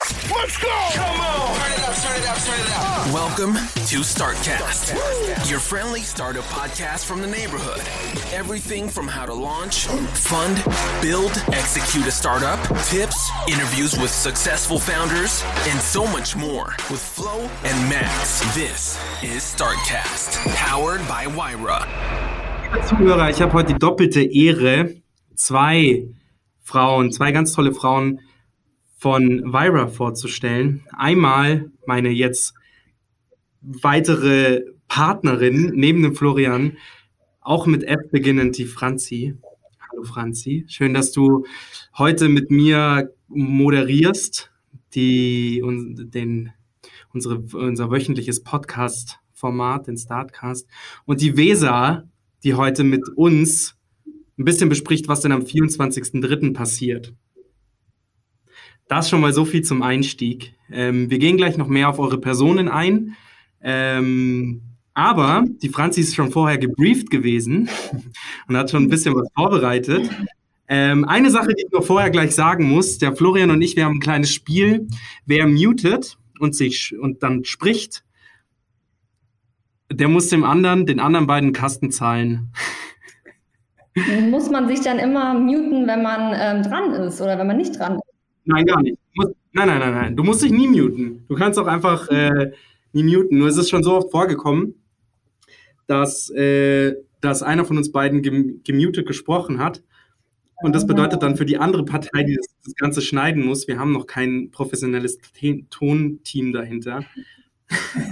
Let's go! Come on! Turn it up, turn it up, turn it up. Welcome to Startcast, your friendly startup podcast from the neighborhood. Everything from how to launch, fund, build, execute a startup, tips, interviews with successful founders, and so much more with Flo and Max. This is Startcast, powered by Wyra. Zuhörer, ich habe heute die doppelte Ehre, zwei Frauen, zwei ganz tolle Frauen von Vyra vorzustellen. Einmal meine jetzt weitere Partnerin neben dem Florian, auch mit F beginnend, die Franzi. Hallo Franzi, schön, dass du heute mit mir moderierst, die, den, unsere, unser wöchentliches Podcast-Format, den Startcast. Und die Weser, die heute mit uns ein bisschen bespricht, was denn am 24.03. passiert. Das schon mal so viel zum Einstieg. Ähm, wir gehen gleich noch mehr auf eure Personen ein. Ähm, aber die Franzi ist schon vorher gebrieft gewesen und hat schon ein bisschen was vorbereitet. Ähm, eine Sache, die ich noch vorher gleich sagen muss, der Florian und ich, wir haben ein kleines Spiel. Wer mutet und sich und dann spricht, der muss dem anderen, den anderen beiden Kasten zahlen. Muss man sich dann immer muten, wenn man ähm, dran ist oder wenn man nicht dran ist? Nein, gar nicht. Musst, nein, nein, nein, nein. Du musst dich nie muten. Du kannst auch einfach äh, nie muten. Nur es ist schon so oft vorgekommen, dass, äh, dass einer von uns beiden gem gemutet gesprochen hat. Und das bedeutet dann für die andere Partei, die das, das Ganze schneiden muss, wir haben noch kein professionelles Tonteam dahinter,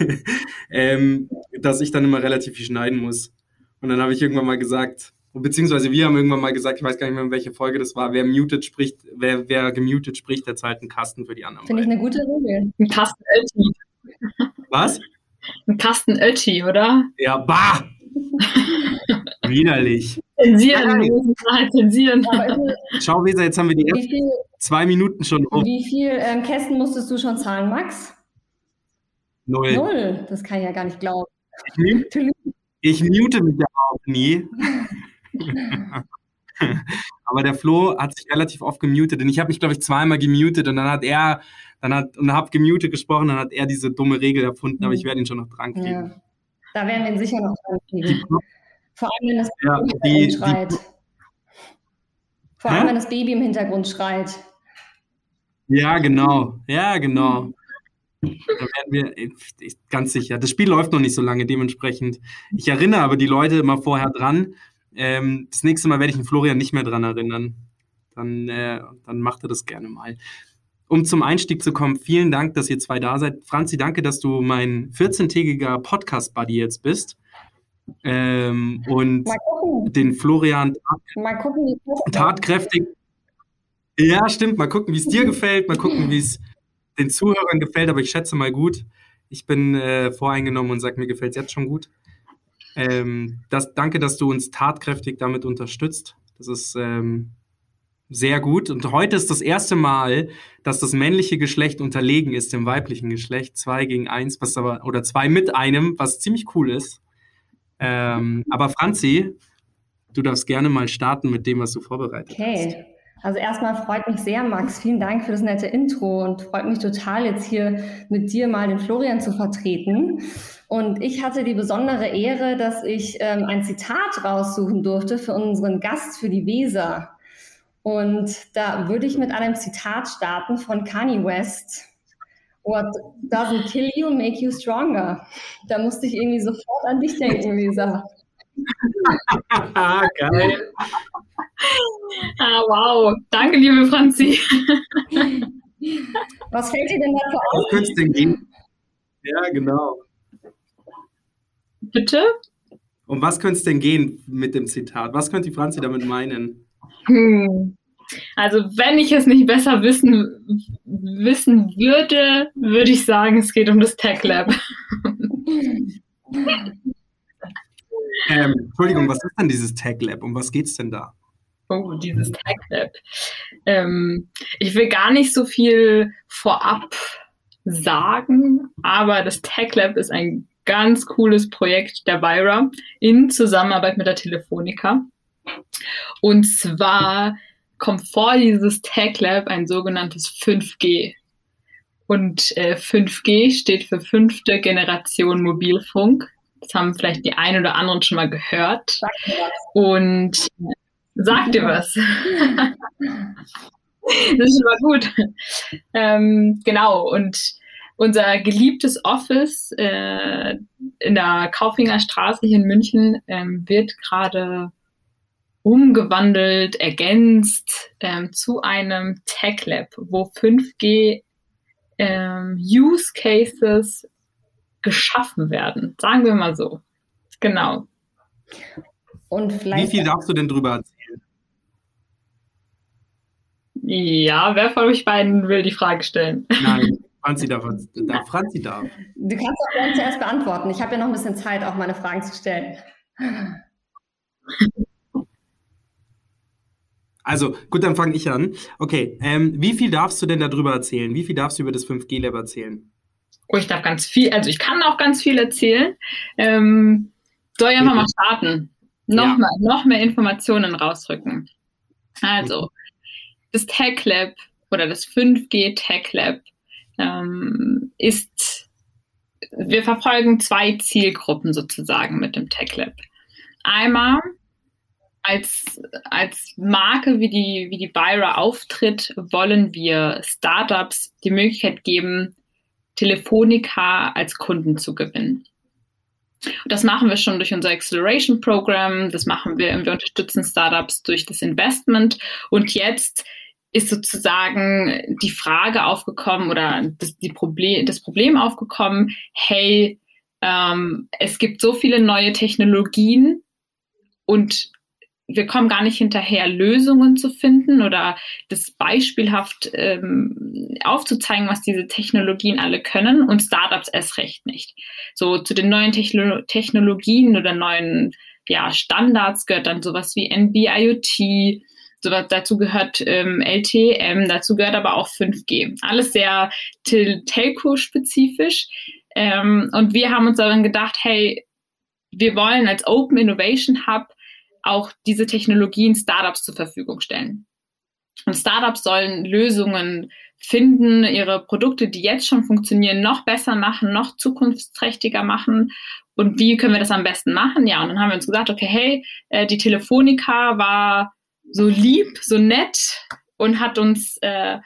ähm, dass ich dann immer relativ viel schneiden muss. Und dann habe ich irgendwann mal gesagt, beziehungsweise wir haben irgendwann mal gesagt, ich weiß gar nicht mehr, welche Folge das war, wer muted spricht, wer, wer gemutet spricht, der zahlt einen Kasten für die anderen. Finde ich eine gute Regel. Ein Kasten Ötti. Was? Ein Kasten Ötti, oder? Ja, bah! Widerlich. Zensieren, wir müssen halt zensieren. Schau, Weser, jetzt haben wir die ersten viel, zwei Minuten schon um. wie viel ähm, Kästen musstest du schon zahlen, Max? Null. Null. Das kann ich ja gar nicht glauben. Ich, ich mute mich ja auch nie. Aber der Flo hat sich relativ oft gemutet und ich habe mich, glaube ich, zweimal gemutet und dann hat er, dann hat, und habe gemutet gesprochen, dann hat er diese dumme Regel erfunden, aber ich werde ihn schon noch dran kriegen. Ja. Da werden wir ihn sicher noch dran kriegen. Vor allem, wenn das Ja, Baby die- im Hintergrund schreit. Vor allem, Hä? wenn das Baby im Hintergrund schreit. Ja, genau. Ja, genau. Da werden wir ich, ganz sicher. Das Spiel läuft noch nicht so lange, dementsprechend. Ich erinnere aber die Leute immer vorher dran. Ähm, das nächste Mal werde ich den Florian nicht mehr dran erinnern. Dann, äh, dann macht er das gerne mal. Um zum Einstieg zu kommen, vielen Dank, dass ihr zwei da seid. Franzi, danke, dass du mein 14-tägiger Podcast-Buddy jetzt bist. Ähm, und den Florian mal gucken, tatkräftig. Ja, stimmt. Mal gucken, wie es dir gefällt. Mal gucken, wie es den Zuhörern gefällt. Aber ich schätze mal gut. Ich bin äh, voreingenommen und sage, mir gefällt es jetzt schon gut. Ähm, das, danke, dass du uns tatkräftig damit unterstützt. Das ist ähm, sehr gut. Und heute ist das erste Mal, dass das männliche Geschlecht unterlegen ist dem weiblichen Geschlecht. Zwei gegen eins, was aber, oder zwei mit einem, was ziemlich cool ist. Ähm, aber Franzi, du darfst gerne mal starten mit dem, was du vorbereitet hast. Okay. Also erstmal freut mich sehr, Max. Vielen Dank für das nette Intro und freut mich total, jetzt hier mit dir mal den Florian zu vertreten. Und ich hatte die besondere Ehre, dass ich ähm, ein Zitat raussuchen durfte für unseren Gast für die Weser. Und da würde ich mit einem Zitat starten von Kanye West. What doesn't kill you, make you stronger. Da musste ich irgendwie sofort an dich denken, Weser. Geil. Ah, wow. Danke, liebe Franzi. Was fällt dir denn dazu auf? Was könnte es denn gehen? Ja, genau. Bitte? Um was könnte es denn gehen mit dem Zitat? Was könnte die Franzi damit meinen? Hm. Also wenn ich es nicht besser wissen, wissen würde, würde ich sagen, es geht um das Tech Lab. Ähm, Entschuldigung, was ist denn dieses Tech Lab? Um was geht es denn da? Oh, dieses Tech Lab. Ähm, ich will gar nicht so viel vorab sagen, aber das Tech Lab ist ein ganz cooles Projekt der Vira in Zusammenarbeit mit der Telefonica. Und zwar kommt vor dieses Tech Lab ein sogenanntes 5G. Und äh, 5G steht für fünfte Generation Mobilfunk. Das haben vielleicht die einen oder anderen schon mal gehört. Und sagt dir was. das ist schon mal gut. Ähm, genau. Und unser geliebtes Office äh, in der Kaufinger Straße hier in München ähm, wird gerade umgewandelt, ergänzt ähm, zu einem Tech Lab, wo 5G ähm, Use Cases geschaffen werden. Sagen wir mal so. Genau. Und vielleicht Wie viel darfst du denn drüber erzählen? Ja, wer von euch beiden will die Frage stellen? Nein, Franzi darf. darf Franzi darf. Du kannst auch gerne zuerst beantworten. Ich habe ja noch ein bisschen Zeit, auch meine Fragen zu stellen. Also, gut, dann fange ich an. Okay, ähm, wie viel darfst du denn darüber erzählen? Wie viel darfst du über das 5G-Lab erzählen? Oh, ich darf ganz viel, also ich kann auch ganz viel erzählen. Ähm, soll ich einfach mal starten? Noch, Ja. mal, noch mehr Informationen rausrücken. Also, das Tech Lab oder das 5G Tech Lab ähm, ist, wir verfolgen zwei Zielgruppen sozusagen mit dem Tech Lab. Einmal als, als Marke, wie die, wie die Byra auftritt, wollen wir Startups die Möglichkeit geben, Telefonica als Kunden zu gewinnen. Und das machen wir schon durch unser Acceleration Program, das machen wir, wir unterstützen Startups durch das Investment und jetzt ist sozusagen die Frage aufgekommen oder das, die Problem, das Problem aufgekommen, hey, ähm, es gibt so viele neue Technologien und wir kommen gar nicht hinterher, Lösungen zu finden oder das beispielhaft ähm, aufzuzeigen, was diese Technologien alle können und Startups erst recht nicht. So zu den neuen Techno Technologien oder neuen ja, Standards gehört dann sowas wie NB-IoT, sowas, dazu gehört ähm, LTM, dazu gehört aber auch 5G. Alles sehr tel Telco-spezifisch. Ähm, und wir haben uns daran gedacht, hey, wir wollen als Open Innovation Hub auch diese Technologien Startups zur Verfügung stellen. Und Startups sollen Lösungen finden, ihre Produkte, die jetzt schon funktionieren, noch besser machen, noch zukunftsträchtiger machen. Und wie können wir das am besten machen? Ja, und dann haben wir uns gesagt, okay, hey, äh, die Telefonica war so lieb, so nett und hat uns äh,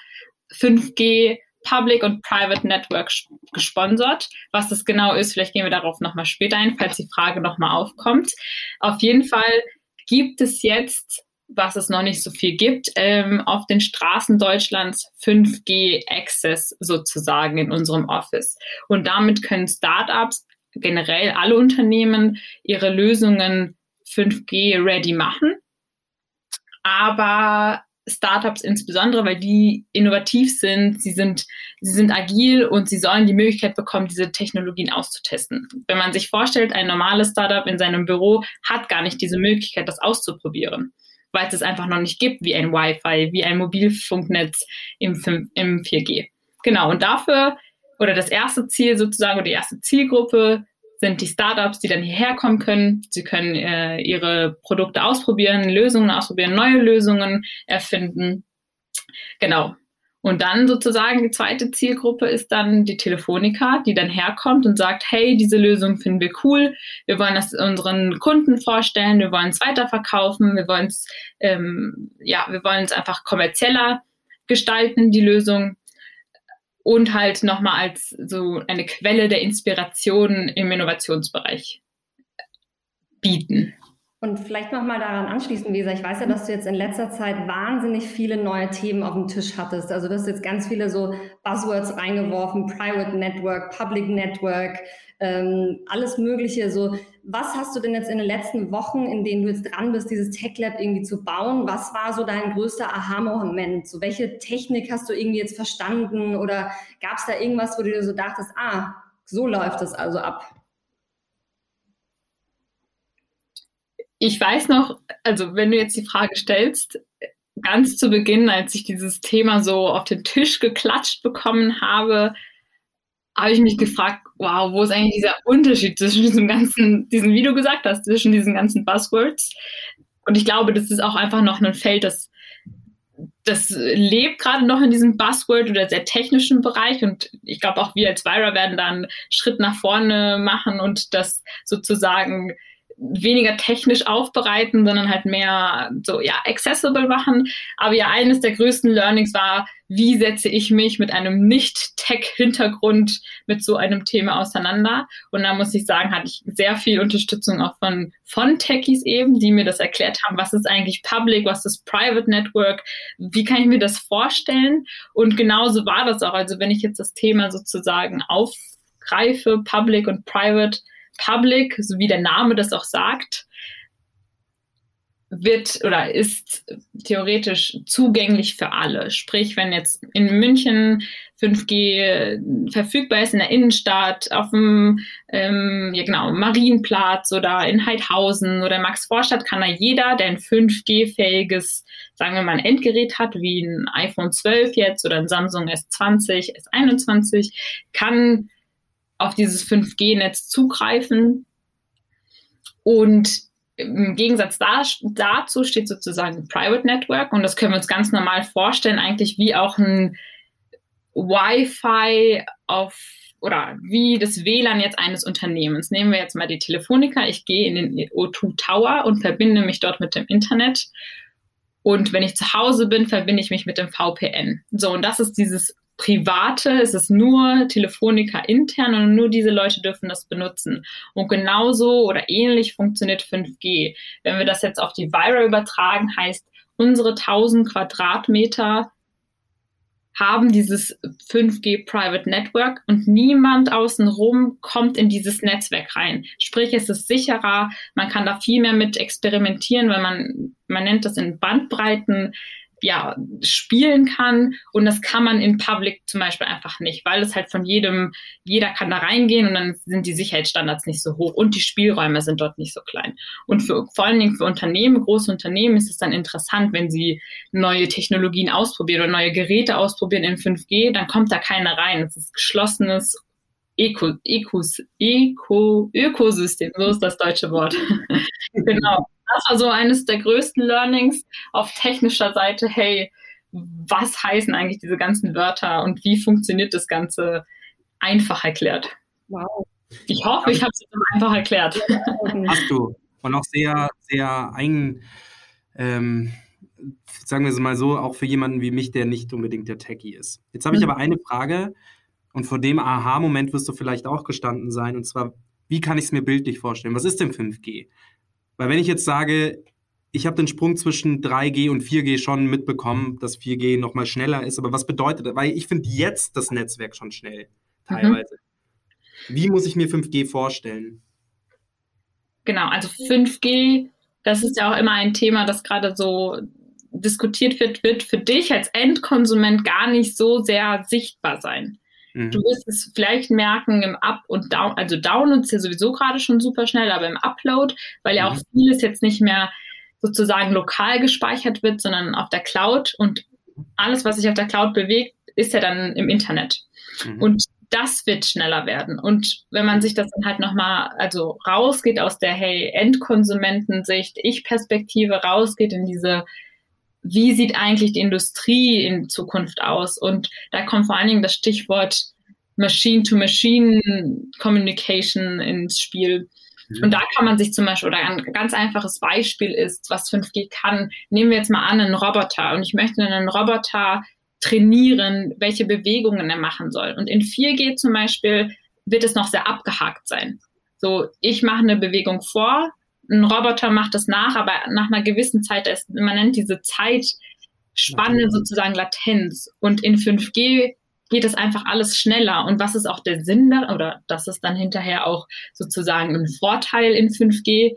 5G Public und Private Network gesponsert. Was das genau ist, vielleicht gehen wir darauf nochmal später ein, falls die Frage nochmal aufkommt. Auf jeden Fall gibt es jetzt, was es noch nicht so viel gibt, ähm, auf den Straßen Deutschlands 5G Access sozusagen in unserem Office. Und damit können Startups, generell alle Unternehmen, ihre Lösungen 5G ready machen. Aber Startups insbesondere, weil die innovativ sind, sie sind, sie sind agil und sie sollen die Möglichkeit bekommen, diese Technologien auszutesten. Wenn man sich vorstellt, ein normales Startup in seinem Büro hat gar nicht diese Möglichkeit, das auszuprobieren, weil es es einfach noch nicht gibt, wie ein Wi-Fi, wie ein Mobilfunknetz im, 5, im 4G. Genau, und dafür, oder das erste Ziel sozusagen, oder die erste Zielgruppe sind die Startups, die dann hierher kommen können. Sie können äh, ihre Produkte ausprobieren, Lösungen ausprobieren, neue Lösungen erfinden. Genau. Und dann sozusagen die zweite Zielgruppe ist dann die Telefonica, die dann herkommt und sagt, hey, diese Lösung finden wir cool, wir wollen das unseren Kunden vorstellen, wir wollen es weiterverkaufen, wir wollen es, ähm, ja, wir wollen es einfach kommerzieller gestalten, die Lösung und halt nochmal als so eine Quelle der Inspiration im Innovationsbereich bieten. Und vielleicht noch mal daran anschließen, Weser. Ich weiß ja, dass du jetzt in letzter Zeit wahnsinnig viele neue Themen auf dem Tisch hattest. Also du hast jetzt ganz viele so Buzzwords reingeworfen, Private Network, Public Network, ähm, alles Mögliche. So, was hast du denn jetzt in den letzten Wochen, in denen du jetzt dran bist, dieses Tech Lab irgendwie zu bauen? Was war so dein größter Aha-Moment? So, welche Technik hast du irgendwie jetzt verstanden? Oder gab es da irgendwas, wo du dir so dachtest, ah, so läuft es also ab? Ich weiß noch, also wenn du jetzt die Frage stellst, ganz zu Beginn, als ich dieses Thema so auf den Tisch geklatscht bekommen habe, habe ich mich gefragt, wow, wo ist eigentlich dieser Unterschied zwischen diesem ganzen, diesen, wie du gesagt hast, zwischen diesen ganzen Buzzwords? Und ich glaube, das ist auch einfach noch ein Feld, das, das lebt gerade noch in diesem Buzzword oder sehr technischen Bereich. Und ich glaube, auch wir als Vira werden da einen Schritt nach vorne machen und das sozusagen weniger technisch aufbereiten, sondern halt mehr so, ja, accessible machen. Aber ja, eines der größten Learnings war, wie setze ich mich mit einem Nicht-Tech-Hintergrund mit so einem Thema auseinander? Und da muss ich sagen, hatte ich sehr viel Unterstützung auch von, von Techies eben, die mir das erklärt haben, was ist eigentlich Public, was ist Private Network, wie kann ich mir das vorstellen? Und genauso war das auch. Also wenn ich jetzt das Thema sozusagen aufgreife, Public und Private, Public, so wie der Name das auch sagt, wird oder ist theoretisch zugänglich für alle. Sprich, wenn jetzt in München 5G verfügbar ist in der Innenstadt, auf dem ähm, ja genau, Marienplatz oder in Heidhausen oder Max Vorstadt, kann da jeder, der ein 5G-fähiges, sagen wir mal, ein Endgerät hat, wie ein iPhone 12 jetzt oder ein Samsung S20, S21, kann auf dieses 5G-Netz zugreifen. Und im Gegensatz da, dazu steht sozusagen ein Private Network und das können wir uns ganz normal vorstellen, eigentlich wie auch ein Wi-Fi auf oder wie das WLAN jetzt eines Unternehmens. Nehmen wir jetzt mal die Telefonica. Ich gehe in den O2 Tower und verbinde mich dort mit dem Internet. Und wenn ich zu Hause bin, verbinde ich mich mit dem VPN. So, und das ist dieses private, es ist nur Telefonica intern und nur diese Leute dürfen das benutzen. Und genauso oder ähnlich funktioniert 5G. Wenn wir das jetzt auf die Vira übertragen, heißt, unsere 1000 Quadratmeter haben dieses 5G Private Network und niemand außenrum kommt in dieses Netzwerk rein. Sprich, es ist sicherer, man kann da viel mehr mit experimentieren, weil man, man nennt das in Bandbreiten ja, spielen kann. Und das kann man in Public zum Beispiel einfach nicht, weil es halt von jedem, jeder kann da reingehen und dann sind die Sicherheitsstandards nicht so hoch und die Spielräume sind dort nicht so klein. Und für, vor allen Dingen für Unternehmen, große Unternehmen ist es dann interessant, wenn sie neue Technologien ausprobieren oder neue Geräte ausprobieren in 5G, dann kommt da keiner rein. Es ist geschlossenes Eco, Ecos, Eco, Ökosystem, so ist das deutsche Wort. genau das war so eines der größten Learnings auf technischer Seite. Hey, was heißen eigentlich diese ganzen Wörter und wie funktioniert das Ganze einfach erklärt? Wow. Ich hoffe, ich habe es einfach erklärt. Hast du. Und auch sehr, sehr ein, ähm, sagen wir es mal so, auch für jemanden wie mich, der nicht unbedingt der Techie ist. Jetzt habe ich mhm. aber eine Frage und vor dem Aha-Moment wirst du vielleicht auch gestanden sein, und zwar, wie kann ich es mir bildlich vorstellen? Was ist denn 5G? Weil wenn ich jetzt sage, ich habe den Sprung zwischen 3G und 4G schon mitbekommen, dass 4G nochmal schneller ist, aber was bedeutet das? Weil ich finde jetzt das Netzwerk schon schnell, mhm. teilweise. Mhm. Wie muss ich mir 5G vorstellen? Genau, also 5G, das ist ja auch immer ein Thema, das gerade so diskutiert wird, wird für dich als Endkonsument gar nicht so sehr sichtbar sein. Mhm. Du wirst es vielleicht merken im Up- und Down, also Download ist ja sowieso gerade schon super schnell, aber im Upload, weil ja auch mhm. vieles jetzt nicht mehr sozusagen lokal gespeichert wird, sondern auf der Cloud und alles, was sich auf der Cloud bewegt, ist ja dann im Internet. Mhm. Und das wird schneller werden. Und wenn man sich das dann halt nochmal, also rausgeht aus der, hey, Endkonsumentensicht, Ich-Perspektive, rausgeht in diese wie sieht eigentlich die Industrie in Zukunft aus? Und da kommt vor allen Dingen das Stichwort Machine-to-Machine-Communication ins Spiel. Mhm. Und da kann man sich zum Beispiel, oder ein ganz einfaches Beispiel ist, was 5G kann. Nehmen wir jetzt mal an, einen Roboter. Und ich möchte einen Roboter trainieren, welche Bewegungen er machen soll. Und in 4G zum Beispiel wird es noch sehr abgehakt sein. So, ich mache eine Bewegung vor, ein Roboter macht das nach, aber nach einer gewissen Zeit, ist, man nennt diese Zeitspanne sozusagen Latenz. Und in 5G geht es einfach alles schneller. Und was ist auch der Sinn da, oder das ist dann hinterher auch sozusagen ein Vorteil in 5G?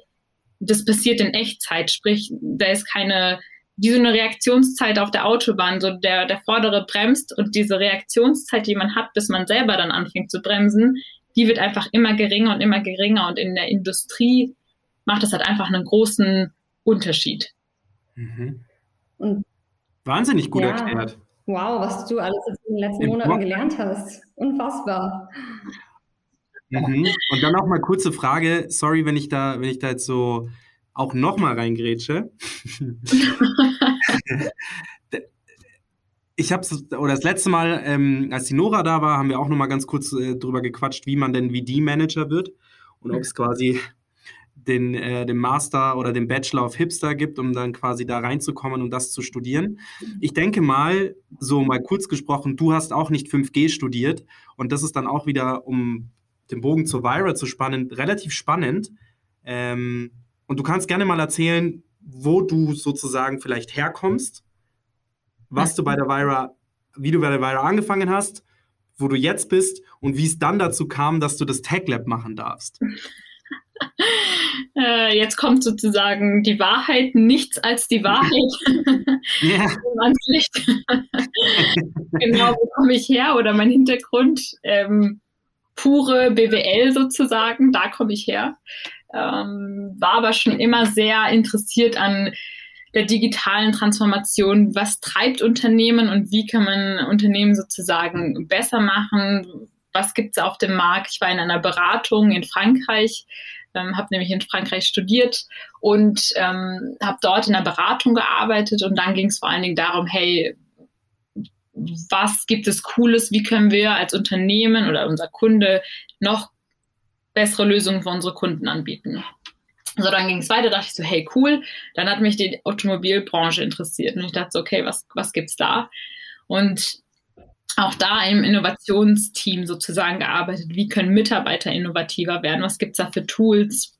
Das passiert in Echtzeit, sprich, da ist keine, wie so eine Reaktionszeit auf der Autobahn, so der, der Vordere bremst und diese Reaktionszeit, die man hat, bis man selber dann anfängt zu bremsen, die wird einfach immer geringer und immer geringer und in der Industrie macht das halt einfach einen großen Unterschied. Mhm. Wahnsinnig gut ja. erklärt. Wow, was du alles in den letzten Im Monaten Blog. gelernt hast. Unfassbar. Mhm. Und dann noch mal kurze Frage. Sorry, wenn ich da, wenn ich da jetzt so auch noch mal reingrätsche. ich habe oder das letzte Mal, ähm, als die Nora da war, haben wir auch noch mal ganz kurz äh, drüber gequatscht, wie man denn VD-Manager wird und ob es quasi den, äh, den Master oder den Bachelor of Hipster gibt, um dann quasi da reinzukommen und das zu studieren. Ich denke mal, so mal kurz gesprochen, du hast auch nicht 5G studiert und das ist dann auch wieder, um den Bogen zur Vira zu spannen, relativ spannend. Ähm, und du kannst gerne mal erzählen, wo du sozusagen vielleicht herkommst, was du bei der Vira, wie du bei der Vira angefangen hast, wo du jetzt bist und wie es dann dazu kam, dass du das Tech Lab machen darfst. Äh, jetzt kommt sozusagen die Wahrheit, nichts als die Wahrheit. Ja. genau, wo komme ich her oder mein Hintergrund? Ähm, pure BWL sozusagen, da komme ich her. Ähm, war aber schon immer sehr interessiert an der digitalen Transformation. Was treibt Unternehmen und wie kann man Unternehmen sozusagen besser machen? Was gibt es auf dem Markt? Ich war in einer Beratung in Frankreich ähm, habe nämlich in Frankreich studiert und ähm, habe dort in der Beratung gearbeitet und dann ging es vor allen Dingen darum, hey, was gibt es Cooles, wie können wir als Unternehmen oder unser Kunde noch bessere Lösungen für unsere Kunden anbieten. So, dann ging es weiter, dachte ich so, hey, cool. Dann hat mich die Automobilbranche interessiert und ich dachte so, okay, was, was gibt's da? Und auch da im Innovationsteam sozusagen gearbeitet. Wie können Mitarbeiter innovativer werden? Was gibt es da für Tools?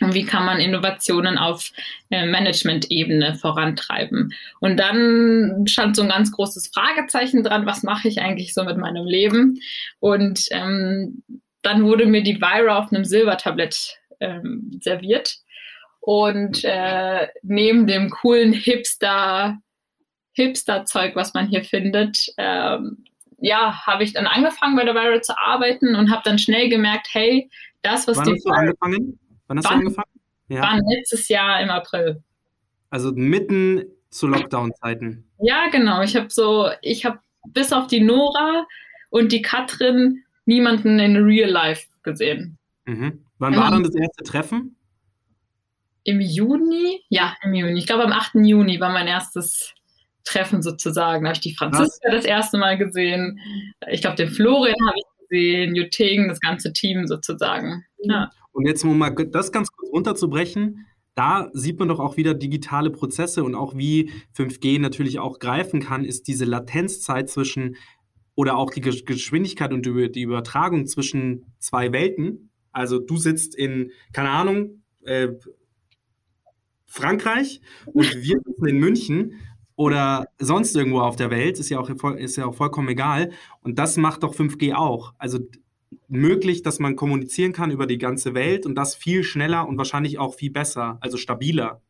Und wie kann man Innovationen auf äh, Management-Ebene vorantreiben? Und dann stand so ein ganz großes Fragezeichen dran, was mache ich eigentlich so mit meinem Leben? Und ähm, dann wurde mir die Vira auf einem Silbertablett ähm, serviert. Und äh, neben dem coolen Hipster Hipster-Zeug, was man hier findet, ähm, ja, habe ich dann angefangen bei der Vira zu arbeiten und habe dann schnell gemerkt, hey, das, was Wann die hast du angefangen? Wann hast wann, du angefangen? Ja. Wann letztes Jahr im April. Also mitten zu Lockdown-Zeiten. Ja, genau. Ich habe so, ich habe bis auf die Nora und die Katrin niemanden in Real Life gesehen. Mhm. Wann war dann das erste Treffen? Im Juni? Ja, im Juni. Ich glaube, am 8. Juni war mein erstes Treffen sozusagen. Da habe ich die Franziska das erste Mal gesehen. Ich glaube, den Florian habe ich gesehen, Juting, das ganze Team sozusagen. Ja. Und jetzt, um mal das ganz kurz runterzubrechen, da sieht man doch auch wieder digitale Prozesse und auch wie 5G natürlich auch greifen kann, ist diese Latenzzeit zwischen oder auch die Geschwindigkeit und die Übertragung zwischen zwei Welten. Also du sitzt in, keine Ahnung, äh, Frankreich und wir sitzen in München oder sonst irgendwo auf der Welt, ist ja auch, ist ja auch vollkommen egal. Und das macht doch 5G auch. Also möglich, dass man kommunizieren kann über die ganze Welt und das viel schneller und wahrscheinlich auch viel besser, also stabiler.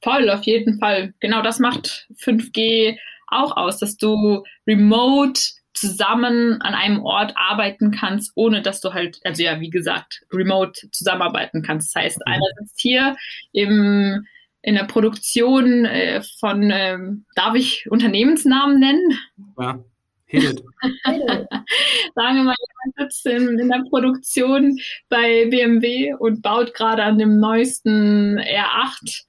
Voll, auf jeden Fall. Genau das macht 5G auch aus, dass du remote zusammen an einem Ort arbeiten kannst, ohne dass du halt, also ja, wie gesagt, remote zusammenarbeiten kannst. Das heißt, mhm. einer sitzt hier im in der Produktion äh, von, ähm, darf ich Unternehmensnamen nennen? Ja, hit Sagen wir mal, jemand sitzt in, in, der Produktion bei BMW und baut gerade an dem neuesten R8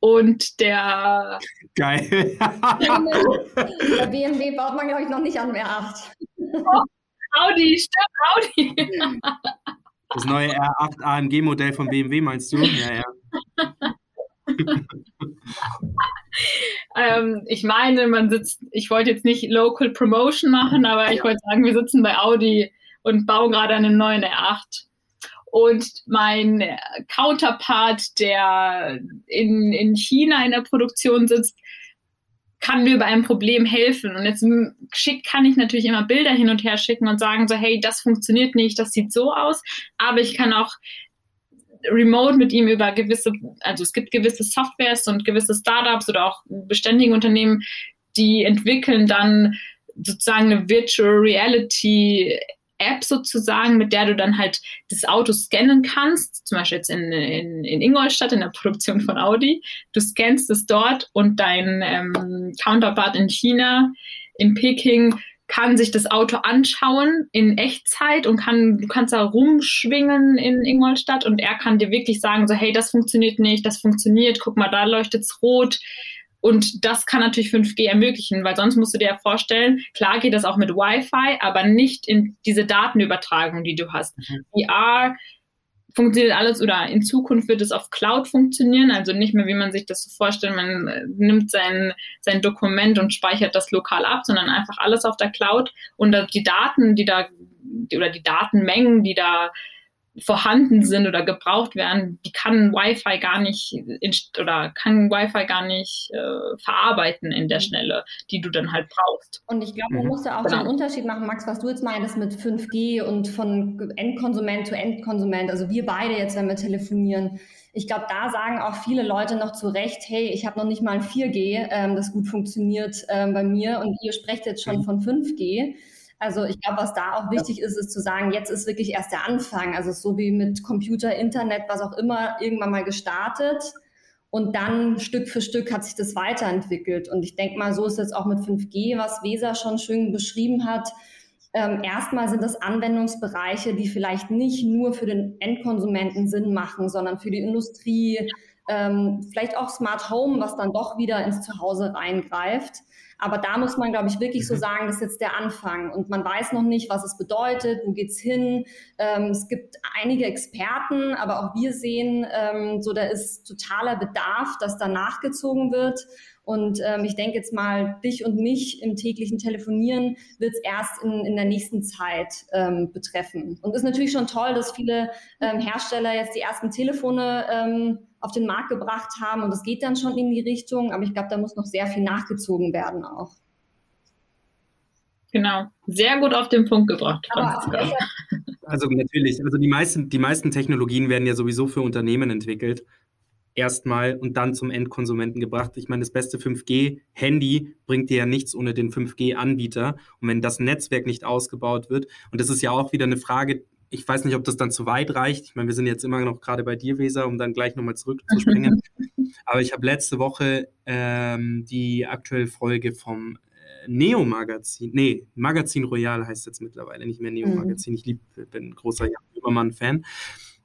und der. Geil. bei BMW baut man, glaube ich, noch nicht an dem R8. Oh, Audi, stimmt, Audi. Das neue R8 AMG-Modell von BMW meinst du? Ja, ja. ähm, ich meine, man sitzt, ich wollte jetzt nicht Local Promotion machen, aber ich wollte sagen, wir sitzen bei Audi und bauen gerade einen neuen R8. und mein Counterpart, der in, in China in der Produktion sitzt, kann mir bei einem Problem helfen. Und jetzt schick, kann ich natürlich immer Bilder hin und her schicken und sagen so, hey, das funktioniert nicht, das sieht so aus. Aber ich kann auch remote mit ihm über gewisse, also es gibt gewisse Softwares und gewisse Startups oder auch beständige Unternehmen, die entwickeln dann sozusagen eine Virtual Reality App sozusagen, mit der du dann halt das Auto scannen kannst, zum Beispiel jetzt in, in, in Ingolstadt in der Produktion von Audi. Du scannst es dort und dein ähm, Counterpart in China, in Peking, kann sich das Auto anschauen in Echtzeit und kann, du kannst da rumschwingen in Ingolstadt und er kann dir wirklich sagen, so, hey, das funktioniert nicht, das funktioniert, guck mal, da leuchtet es rot. Und das kann natürlich 5G ermöglichen, weil sonst musst du dir ja vorstellen, klar geht das auch mit Wi-Fi, aber nicht in diese Datenübertragung, die du hast. Mhm. VR funktioniert alles oder in Zukunft wird es auf Cloud funktionieren, also nicht mehr, wie man sich das so vorstellt, man äh, nimmt sein, sein Dokument und speichert das lokal ab, sondern einfach alles auf der Cloud. Und die Daten, die da oder die Datenmengen, die da vorhanden sind oder gebraucht werden, die kann Wi-Fi gar nicht in, oder kann Wi-Fi gar nicht äh, verarbeiten in der mhm. Schnelle, die du dann halt brauchst. Und ich glaube, man mhm. muss da auch genau. den Unterschied machen, Max, was du jetzt meintest mit 5G und von Endkonsument zu Endkonsument. Also wir beide jetzt, wenn wir telefonieren. Ich glaube, da sagen auch viele Leute noch zu Recht, hey, ich habe noch nicht mal ein 4G, ähm, das gut funktioniert ähm, bei mir und ihr sprecht jetzt schon mhm. von 5G. Also ich glaube, was da auch wichtig ist, ist zu sagen, jetzt ist wirklich erst der Anfang. Also so wie mit Computer, Internet, was auch immer, irgendwann mal gestartet. Und dann Stück für Stück hat sich das weiterentwickelt. Und ich denke mal, so ist es auch mit 5G, was Weser schon schön beschrieben hat. Ähm, erstmal sind das Anwendungsbereiche, die vielleicht nicht nur für den Endkonsumenten Sinn machen, sondern für die Industrie, ähm, vielleicht auch Smart Home, was dann doch wieder ins Zuhause reingreift. Aber da muss man, glaube ich, wirklich so mhm. sagen, das ist jetzt der Anfang. Und man weiß noch nicht, was es bedeutet, wo geht's hin. Ähm, es gibt einige Experten, aber auch wir sehen, ähm, so da ist totaler Bedarf, dass da nachgezogen wird. Und ähm, ich denke jetzt mal, dich und mich im täglichen Telefonieren wird es erst in, in der nächsten Zeit ähm, betreffen. Und ist natürlich schon toll, dass viele ähm, Hersteller jetzt die ersten Telefone ähm, auf den Markt gebracht haben und es geht dann schon in die Richtung, aber ich glaube, da muss noch sehr viel nachgezogen werden auch. Genau, sehr gut auf den Punkt gebracht. Also natürlich, also die meisten, die meisten Technologien werden ja sowieso für Unternehmen entwickelt erstmal und dann zum Endkonsumenten gebracht. Ich meine, das beste 5G-Handy bringt dir ja nichts ohne den 5G-Anbieter. Und wenn das Netzwerk nicht ausgebaut wird, und das ist ja auch wieder eine Frage, ich weiß nicht, ob das dann zu weit reicht. Ich meine, wir sind jetzt immer noch gerade bei dir, Weser, um dann gleich nochmal zurückzuspringen. Aber ich habe letzte Woche ähm, die aktuelle Folge vom äh, Neo-Magazin, nee, Magazin Royal heißt jetzt mittlerweile, nicht mehr Neo-Magazin. Mhm. Ich lieb, bin ein großer Jan Übermann-Fan.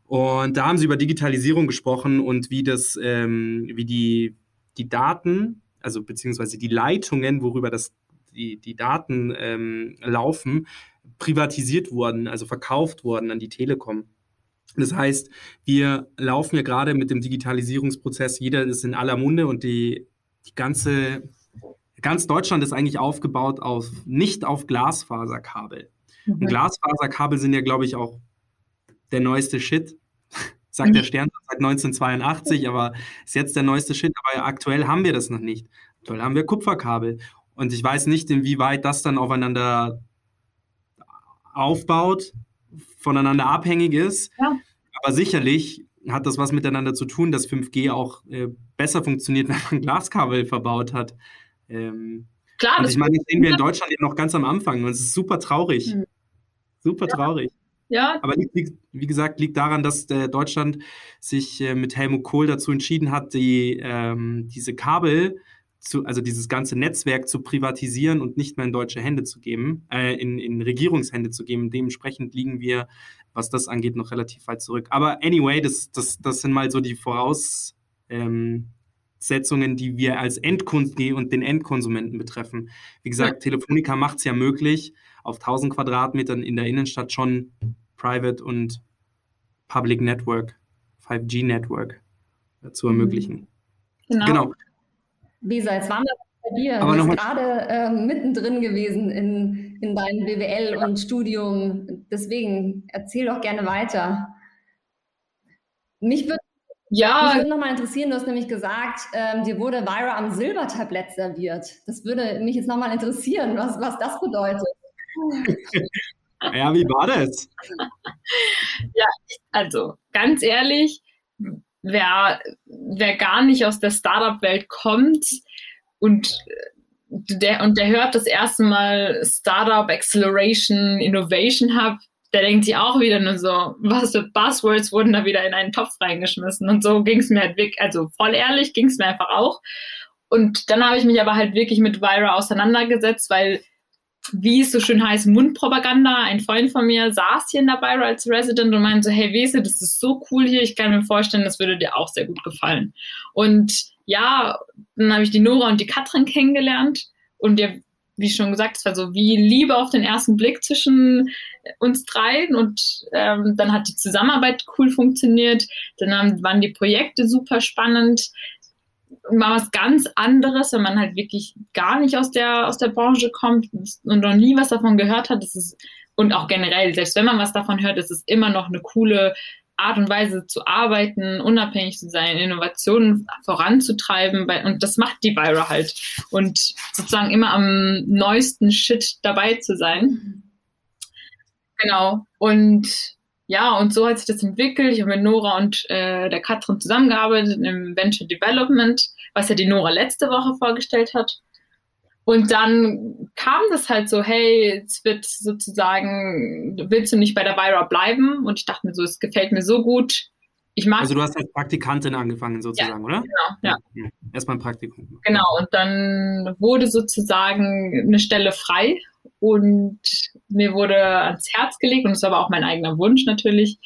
Und da haben sie über Digitalisierung gesprochen und wie das, ähm, wie die, die Daten, also beziehungsweise die Leitungen, worüber das, die, die Daten ähm, laufen, privatisiert wurden, also verkauft wurden an die Telekom. Das heißt, wir laufen ja gerade mit dem Digitalisierungsprozess, jeder ist in aller Munde und die, die ganze, ganz Deutschland ist eigentlich aufgebaut auf, nicht auf Glasfaserkabel. Mhm. Und Glasfaserkabel sind ja, glaube ich, auch der neueste Shit. Sagt der mhm. Stern seit 1982, aber ist jetzt der neueste Shit. Aber aktuell haben wir das noch nicht. Aktuell haben wir Kupferkabel. Und ich weiß nicht, inwieweit das dann aufeinander aufbaut, voneinander abhängig ist. Ja. Aber sicherlich hat das was miteinander zu tun, dass 5G auch äh, besser funktioniert, wenn man Glaskabel verbaut hat. Ähm, Klar, und ich meine, das sehen wir in Deutschland noch ganz am Anfang und es ist super traurig. Mhm. Super traurig. Ja. Aber liegt, wie gesagt, liegt daran, dass äh, Deutschland sich äh, mit Helmut Kohl dazu entschieden hat, die, ähm, diese Kabel, zu, also dieses ganze Netzwerk zu privatisieren und nicht mehr in deutsche Hände zu geben, äh, in, in Regierungshände zu geben. Dementsprechend liegen wir, was das angeht, noch relativ weit zurück. Aber anyway, das, das, das sind mal so die Voraussetzungen, ähm, die wir als Endkunden und den Endkonsumenten betreffen. Wie gesagt, ja. Telefonica macht es ja möglich, auf 1000 Quadratmetern in der Innenstadt schon Private und Public Network, 5G Network äh, zu mhm. ermöglichen. Genau. genau. Lisa, jetzt waren wir bei dir. Aber du bist gerade äh, mittendrin gewesen in, in deinem BWL und Studium. Deswegen erzähl doch gerne weiter. Mich würde ja. Mich würde nochmal interessieren, du hast nämlich gesagt, ähm, dir wurde Vira am Silbertablett serviert. Das würde mich jetzt nochmal interessieren, was, was das bedeutet. ja, wie war das? ja, also ganz ehrlich, wer, wer gar nicht aus der Startup-Welt kommt und der, und der hört das erste Mal Startup Acceleration Innovation Hub, der denkt sich auch wieder nur so, was für Buzzwords wurden da wieder in einen Topf reingeschmissen. Und so ging es mir halt wirklich, also voll ehrlich ging es mir einfach auch. Und dann habe ich mich aber halt wirklich mit Vira auseinandergesetzt, weil, wie es so schön heißt, Mundpropaganda, ein Freund von mir saß hier in der Vira als Resident und meinte so, hey Wese, das ist so cool hier, ich kann mir vorstellen, das würde dir auch sehr gut gefallen. Und ja, dann habe ich die Nora und die Katrin kennengelernt und wir wie schon gesagt, es war so wie Liebe auf den ersten Blick zwischen uns dreien und ähm, dann hat die Zusammenarbeit cool funktioniert. Dann haben, waren die Projekte super spannend. Mal was ganz anderes, wenn man halt wirklich gar nicht aus der, aus der Branche kommt und noch nie was davon gehört hat. Das ist, und auch generell, selbst wenn man was davon hört, ist es immer noch eine coole Art und Weise zu arbeiten, unabhängig zu sein, Innovationen voranzutreiben. und das macht die Vira halt. Und sozusagen immer am neuesten Shit dabei zu sein. Genau. Und ja, und so hat sich das entwickelt. Ich habe mit Nora und äh, der Katrin zusammengearbeitet im Venture Development, was ja die Nora letzte Woche vorgestellt hat. Und dann kam das halt so, hey, es wird sozusagen, willst du nicht bei der Vira bleiben? Und ich dachte mir so, es gefällt mir so gut. Ich mag also du hast als Praktikantin angefangen sozusagen, ja, oder? Genau, ja. ja. Erstmal ein Praktikum. Genau, und dann wurde sozusagen eine Stelle frei und mir wurde ans Herz gelegt, und es war aber auch mein eigener Wunsch natürlich,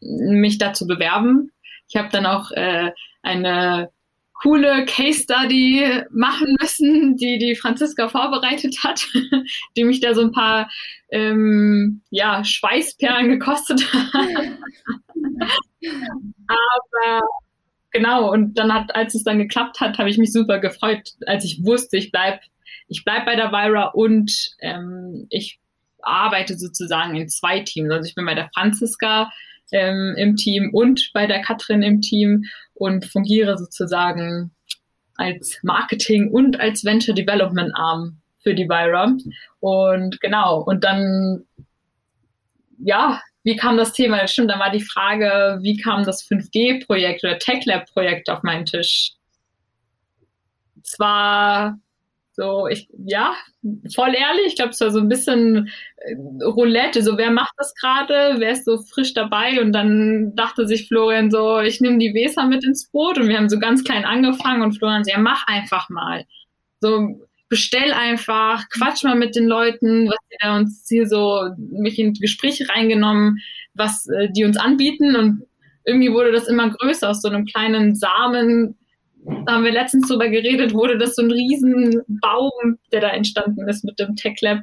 mich da zu bewerben. Ich habe dann auch äh, eine coole Case Study machen müssen, die die Franziska vorbereitet hat, die mich da so ein paar ähm, ja, Schweißperlen gekostet hat. Aber genau, und dann hat, als es dann geklappt hat, habe ich mich super gefreut, als ich wusste, ich bleib, ich bleib bei der Vira und ähm, ich arbeite sozusagen in zwei Teams. Also ich bin bei der Franziska ähm, im Team und bei der Katrin im Team und fungiere sozusagen als Marketing und als Venture Development Arm für die Vira. Und genau, und dann, ja, wie kam das Thema? Stimmt, dann war die Frage, wie kam das 5G-Projekt oder TechLab-Projekt auf meinen Tisch? Es war so, ich, ja, voll ehrlich, ich glaube, es war so ein bisschen äh, Roulette, so wer macht das gerade, wer ist so frisch dabei? Und dann dachte sich Florian so, ich nehme die Weser mit ins Boot. Und wir haben so ganz klein angefangen und Florian so, ja, mach einfach mal. So, bestell einfach, quatsch mal mit den Leuten, was die uns hier so, mich in Gespräche reingenommen, was äh, die uns anbieten. Und irgendwie wurde das immer größer aus so einem kleinen Samen, da haben wir letztens drüber geredet, wurde das so ein Riesenbaum, der da entstanden ist mit dem Tech Lab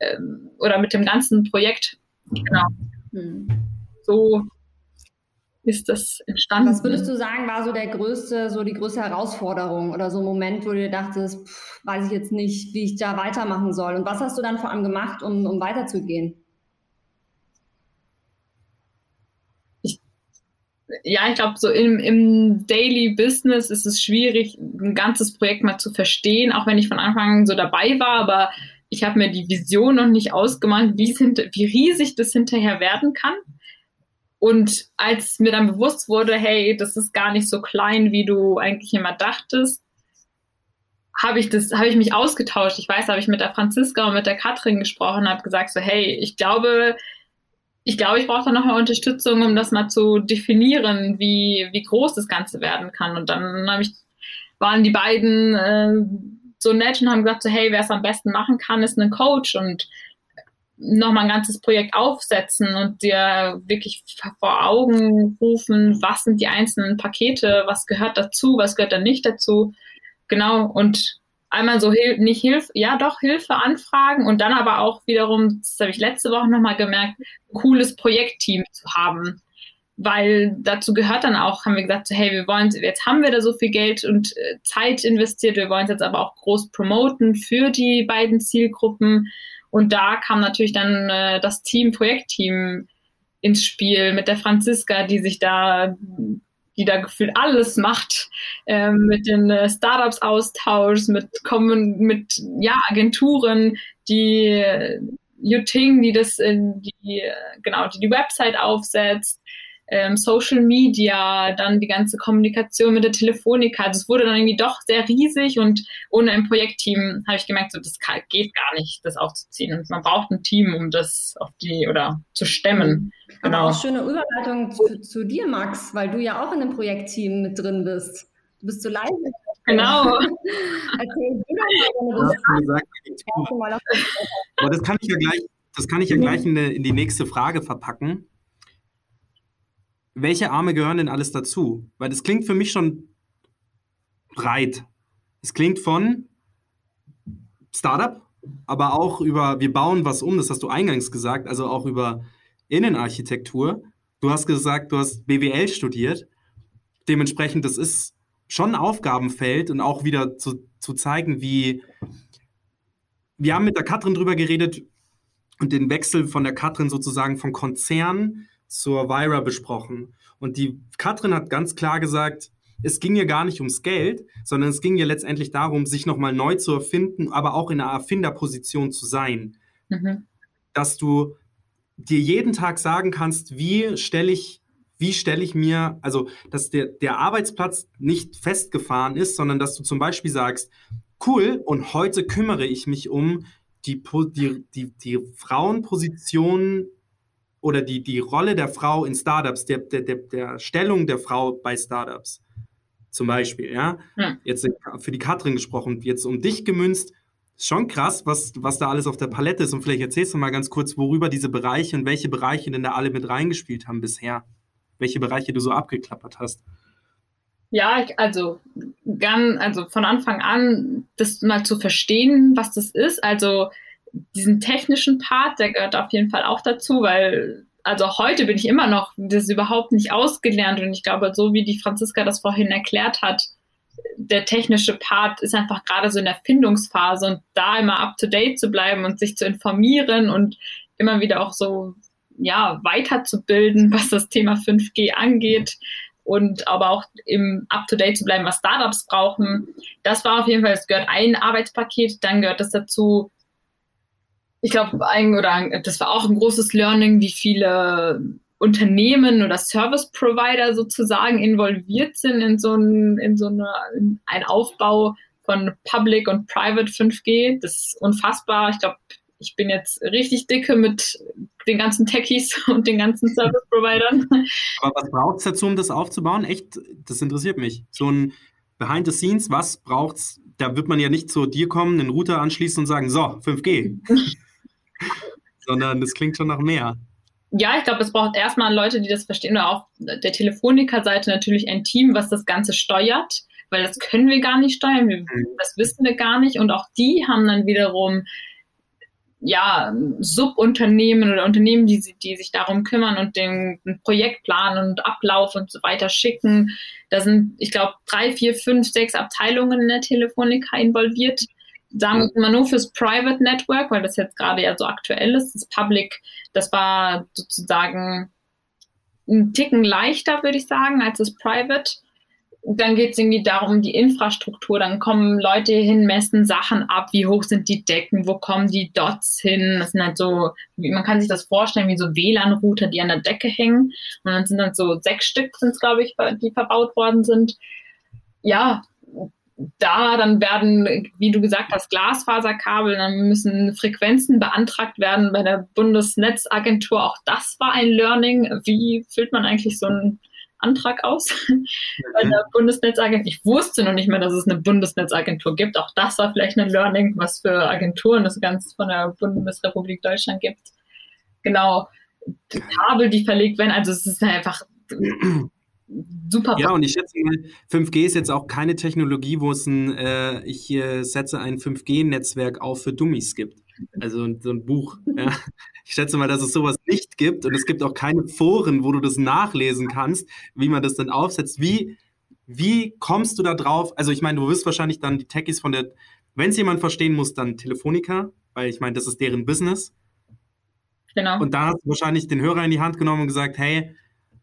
ähm, oder mit dem ganzen Projekt. Genau. Hm. So ist das entstanden. Was würdest du sagen, war so der größte, so die größte Herausforderung oder so ein Moment, wo du dir dachtest, pff, weiß ich jetzt nicht, wie ich da weitermachen soll? Und was hast du dann vor allem gemacht, um, um weiterzugehen? Ja, ich glaube, so im, im Daily Business ist es schwierig, ein ganzes Projekt mal zu verstehen, auch wenn ich von Anfang an so dabei war, aber ich habe mir die Vision noch nicht ausgemalt, wie, wie riesig das hinterher werden kann. Und als mir dann bewusst wurde, hey, das ist gar nicht so klein, wie du eigentlich immer dachtest, habe ich das, ich mich ausgetauscht. Ich weiß, habe ich mit der Franziska und mit der Katrin gesprochen, habe gesagt so, hey, ich glaube, ich glaube, ich brauche da nochmal Unterstützung, um das mal zu definieren, wie, wie groß das Ganze werden kann. Und dann ich, waren die beiden äh, so nett und haben gesagt, so, hey, wer es am besten machen kann, ist ein Coach und nochmal ein ganzes Projekt aufsetzen und dir wirklich vor Augen rufen, was sind die einzelnen Pakete, was gehört dazu, was gehört da nicht dazu. Genau, und einmal so Hil nicht Hilfe, ja doch Hilfe anfragen und dann aber auch wiederum, das habe ich letzte Woche nochmal gemerkt, ein cooles Projektteam zu haben. Weil dazu gehört dann auch, haben wir gesagt, so, hey, wir wollen, jetzt haben wir da so viel Geld und äh, Zeit investiert, wir wollen es jetzt aber auch groß promoten für die beiden Zielgruppen. Und da kam natürlich dann äh, das Team, Projektteam ins Spiel mit der Franziska, die sich da die da gefühlt alles macht, äh, mit den äh, Startups austauscht, mit kommen mit ja Agenturen, die äh, Yuting, die das in die genau die die Website aufsetzt, ähm, Social Media, dann die ganze Kommunikation mit der Telefonica. Also es wurde dann irgendwie doch sehr riesig und ohne ein Projektteam habe ich gemerkt, so das kann, geht gar nicht, das aufzuziehen. Und man braucht ein Team, um das auf die oder zu stemmen. Genau. Aber auch schöne Überleitung zu, zu, dir, Max, weil du ja auch in einem Projektteam mit drin bist. Du bist so leise. Genau. Erzähl dir mal, das, kann ich ja gleich, das kann ich ja gleich in, in die nächste Frage verpacken welche Arme gehören denn alles dazu? Weil das klingt für mich schon breit. Es klingt von Startup, aber auch über, wir bauen was um, das hast du eingangs gesagt, also auch über Innenarchitektur. Du hast gesagt, du hast BWL studiert. Dementsprechend, das ist schon ein Aufgabenfeld und auch wieder zu, zu zeigen, wie wir haben mit der Katrin drüber geredet und den Wechsel von der Katrin sozusagen vom Konzern zur Vira besprochen. Und die Katrin hat ganz klar gesagt, es ging ja gar nicht ums Geld, sondern es ging ja letztendlich darum, sich nochmal neu zu erfinden, aber auch in einer Erfinderposition zu sein. Mhm. Dass du dir jeden Tag sagen kannst, wie stelle ich, wie stelle ich mir, also dass der, der Arbeitsplatz nicht festgefahren ist, sondern dass du zum Beispiel sagst, cool, und heute kümmere ich mich um die, die, die, die Frauenposition oder die, die Rolle der Frau in Startups, der, der, der, der Stellung der Frau bei Startups zum Beispiel, ja. ja. Jetzt für die Katrin gesprochen, jetzt um dich gemünzt, ist schon krass, was, was da alles auf der Palette ist. Und vielleicht erzählst du mal ganz kurz, worüber diese Bereiche und welche Bereiche denn da alle mit reingespielt haben bisher. Welche Bereiche du so abgeklappert hast. Ja, ich, also, ganz, also von Anfang an, das mal zu verstehen, was das ist. Also diesen technischen Part, der gehört auf jeden Fall auch dazu, weil also heute bin ich immer noch das überhaupt nicht ausgelernt und ich glaube, so wie die Franziska das vorhin erklärt hat, der technische Part ist einfach gerade so in der Findungsphase und da immer up to date zu bleiben und sich zu informieren und immer wieder auch so ja weiterzubilden, was das Thema 5G angeht und aber auch im up to date zu bleiben, was Startups brauchen. Das war auf jeden Fall, es gehört ein Arbeitspaket, dann gehört es dazu, ich glaube, ein oder das war auch ein großes Learning, wie viele Unternehmen oder Service Provider sozusagen involviert sind in so ein, in so eine, in ein Aufbau von Public und Private 5G. Das ist unfassbar. Ich glaube, ich bin jetzt richtig dicke mit den ganzen Techies und den ganzen Service Providern. Aber was braucht es dazu, um das aufzubauen? Echt, das interessiert mich. So ein Behind the Scenes, was braucht es? Da wird man ja nicht zu dir kommen, den Router anschließen und sagen, so, 5G. sondern das klingt schon nach mehr. Ja, ich glaube, es braucht erstmal Leute, die das verstehen, oder auch der Telefoniker-Seite natürlich ein Team, was das Ganze steuert, weil das können wir gar nicht steuern, wir, mhm. das wissen wir gar nicht. Und auch die haben dann wiederum ja, Subunternehmen oder Unternehmen, die, die sich darum kümmern und den, den Projektplan und Ablauf und so weiter schicken. Da sind, ich glaube, drei, vier, fünf, sechs Abteilungen in der Telefonica involviert sagen wir mal nur fürs Private Network, weil das jetzt gerade ja so aktuell ist. Das Public, das war sozusagen ein Ticken leichter, würde ich sagen, als das Private. Dann geht es irgendwie darum, die Infrastruktur. Dann kommen Leute hin, messen Sachen ab, wie hoch sind die Decken, wo kommen die Dots hin. Das sind halt so, man kann sich das vorstellen, wie so WLAN-Router, die an der Decke hängen. Und dann sind dann so sechs Stück, sind glaube ich, die verbaut worden sind. Ja, da dann werden, wie du gesagt hast, Glasfaserkabel, dann müssen Frequenzen beantragt werden bei der Bundesnetzagentur. Auch das war ein Learning. Wie füllt man eigentlich so einen Antrag aus bei der Bundesnetzagentur? Ich wusste noch nicht mehr, dass es eine Bundesnetzagentur gibt. Auch das war vielleicht ein Learning, was für Agenturen es ganz von der Bundesrepublik Deutschland gibt. Genau. Kabel, die verlegt werden. Also es ist einfach super. Ja, und ich schätze mal, 5G ist jetzt auch keine Technologie, wo es ein, äh, ich äh, setze ein 5G-Netzwerk auf für Dummies gibt. Also so ein Buch. Ja. Ich schätze mal, dass es sowas nicht gibt und es gibt auch keine Foren, wo du das nachlesen kannst, wie man das dann aufsetzt. Wie, wie kommst du da drauf? Also ich meine, du wirst wahrscheinlich dann die Techies von der, wenn es jemand verstehen muss, dann Telefonica, weil ich meine, das ist deren Business. Genau. Und da hast du wahrscheinlich den Hörer in die Hand genommen und gesagt, hey,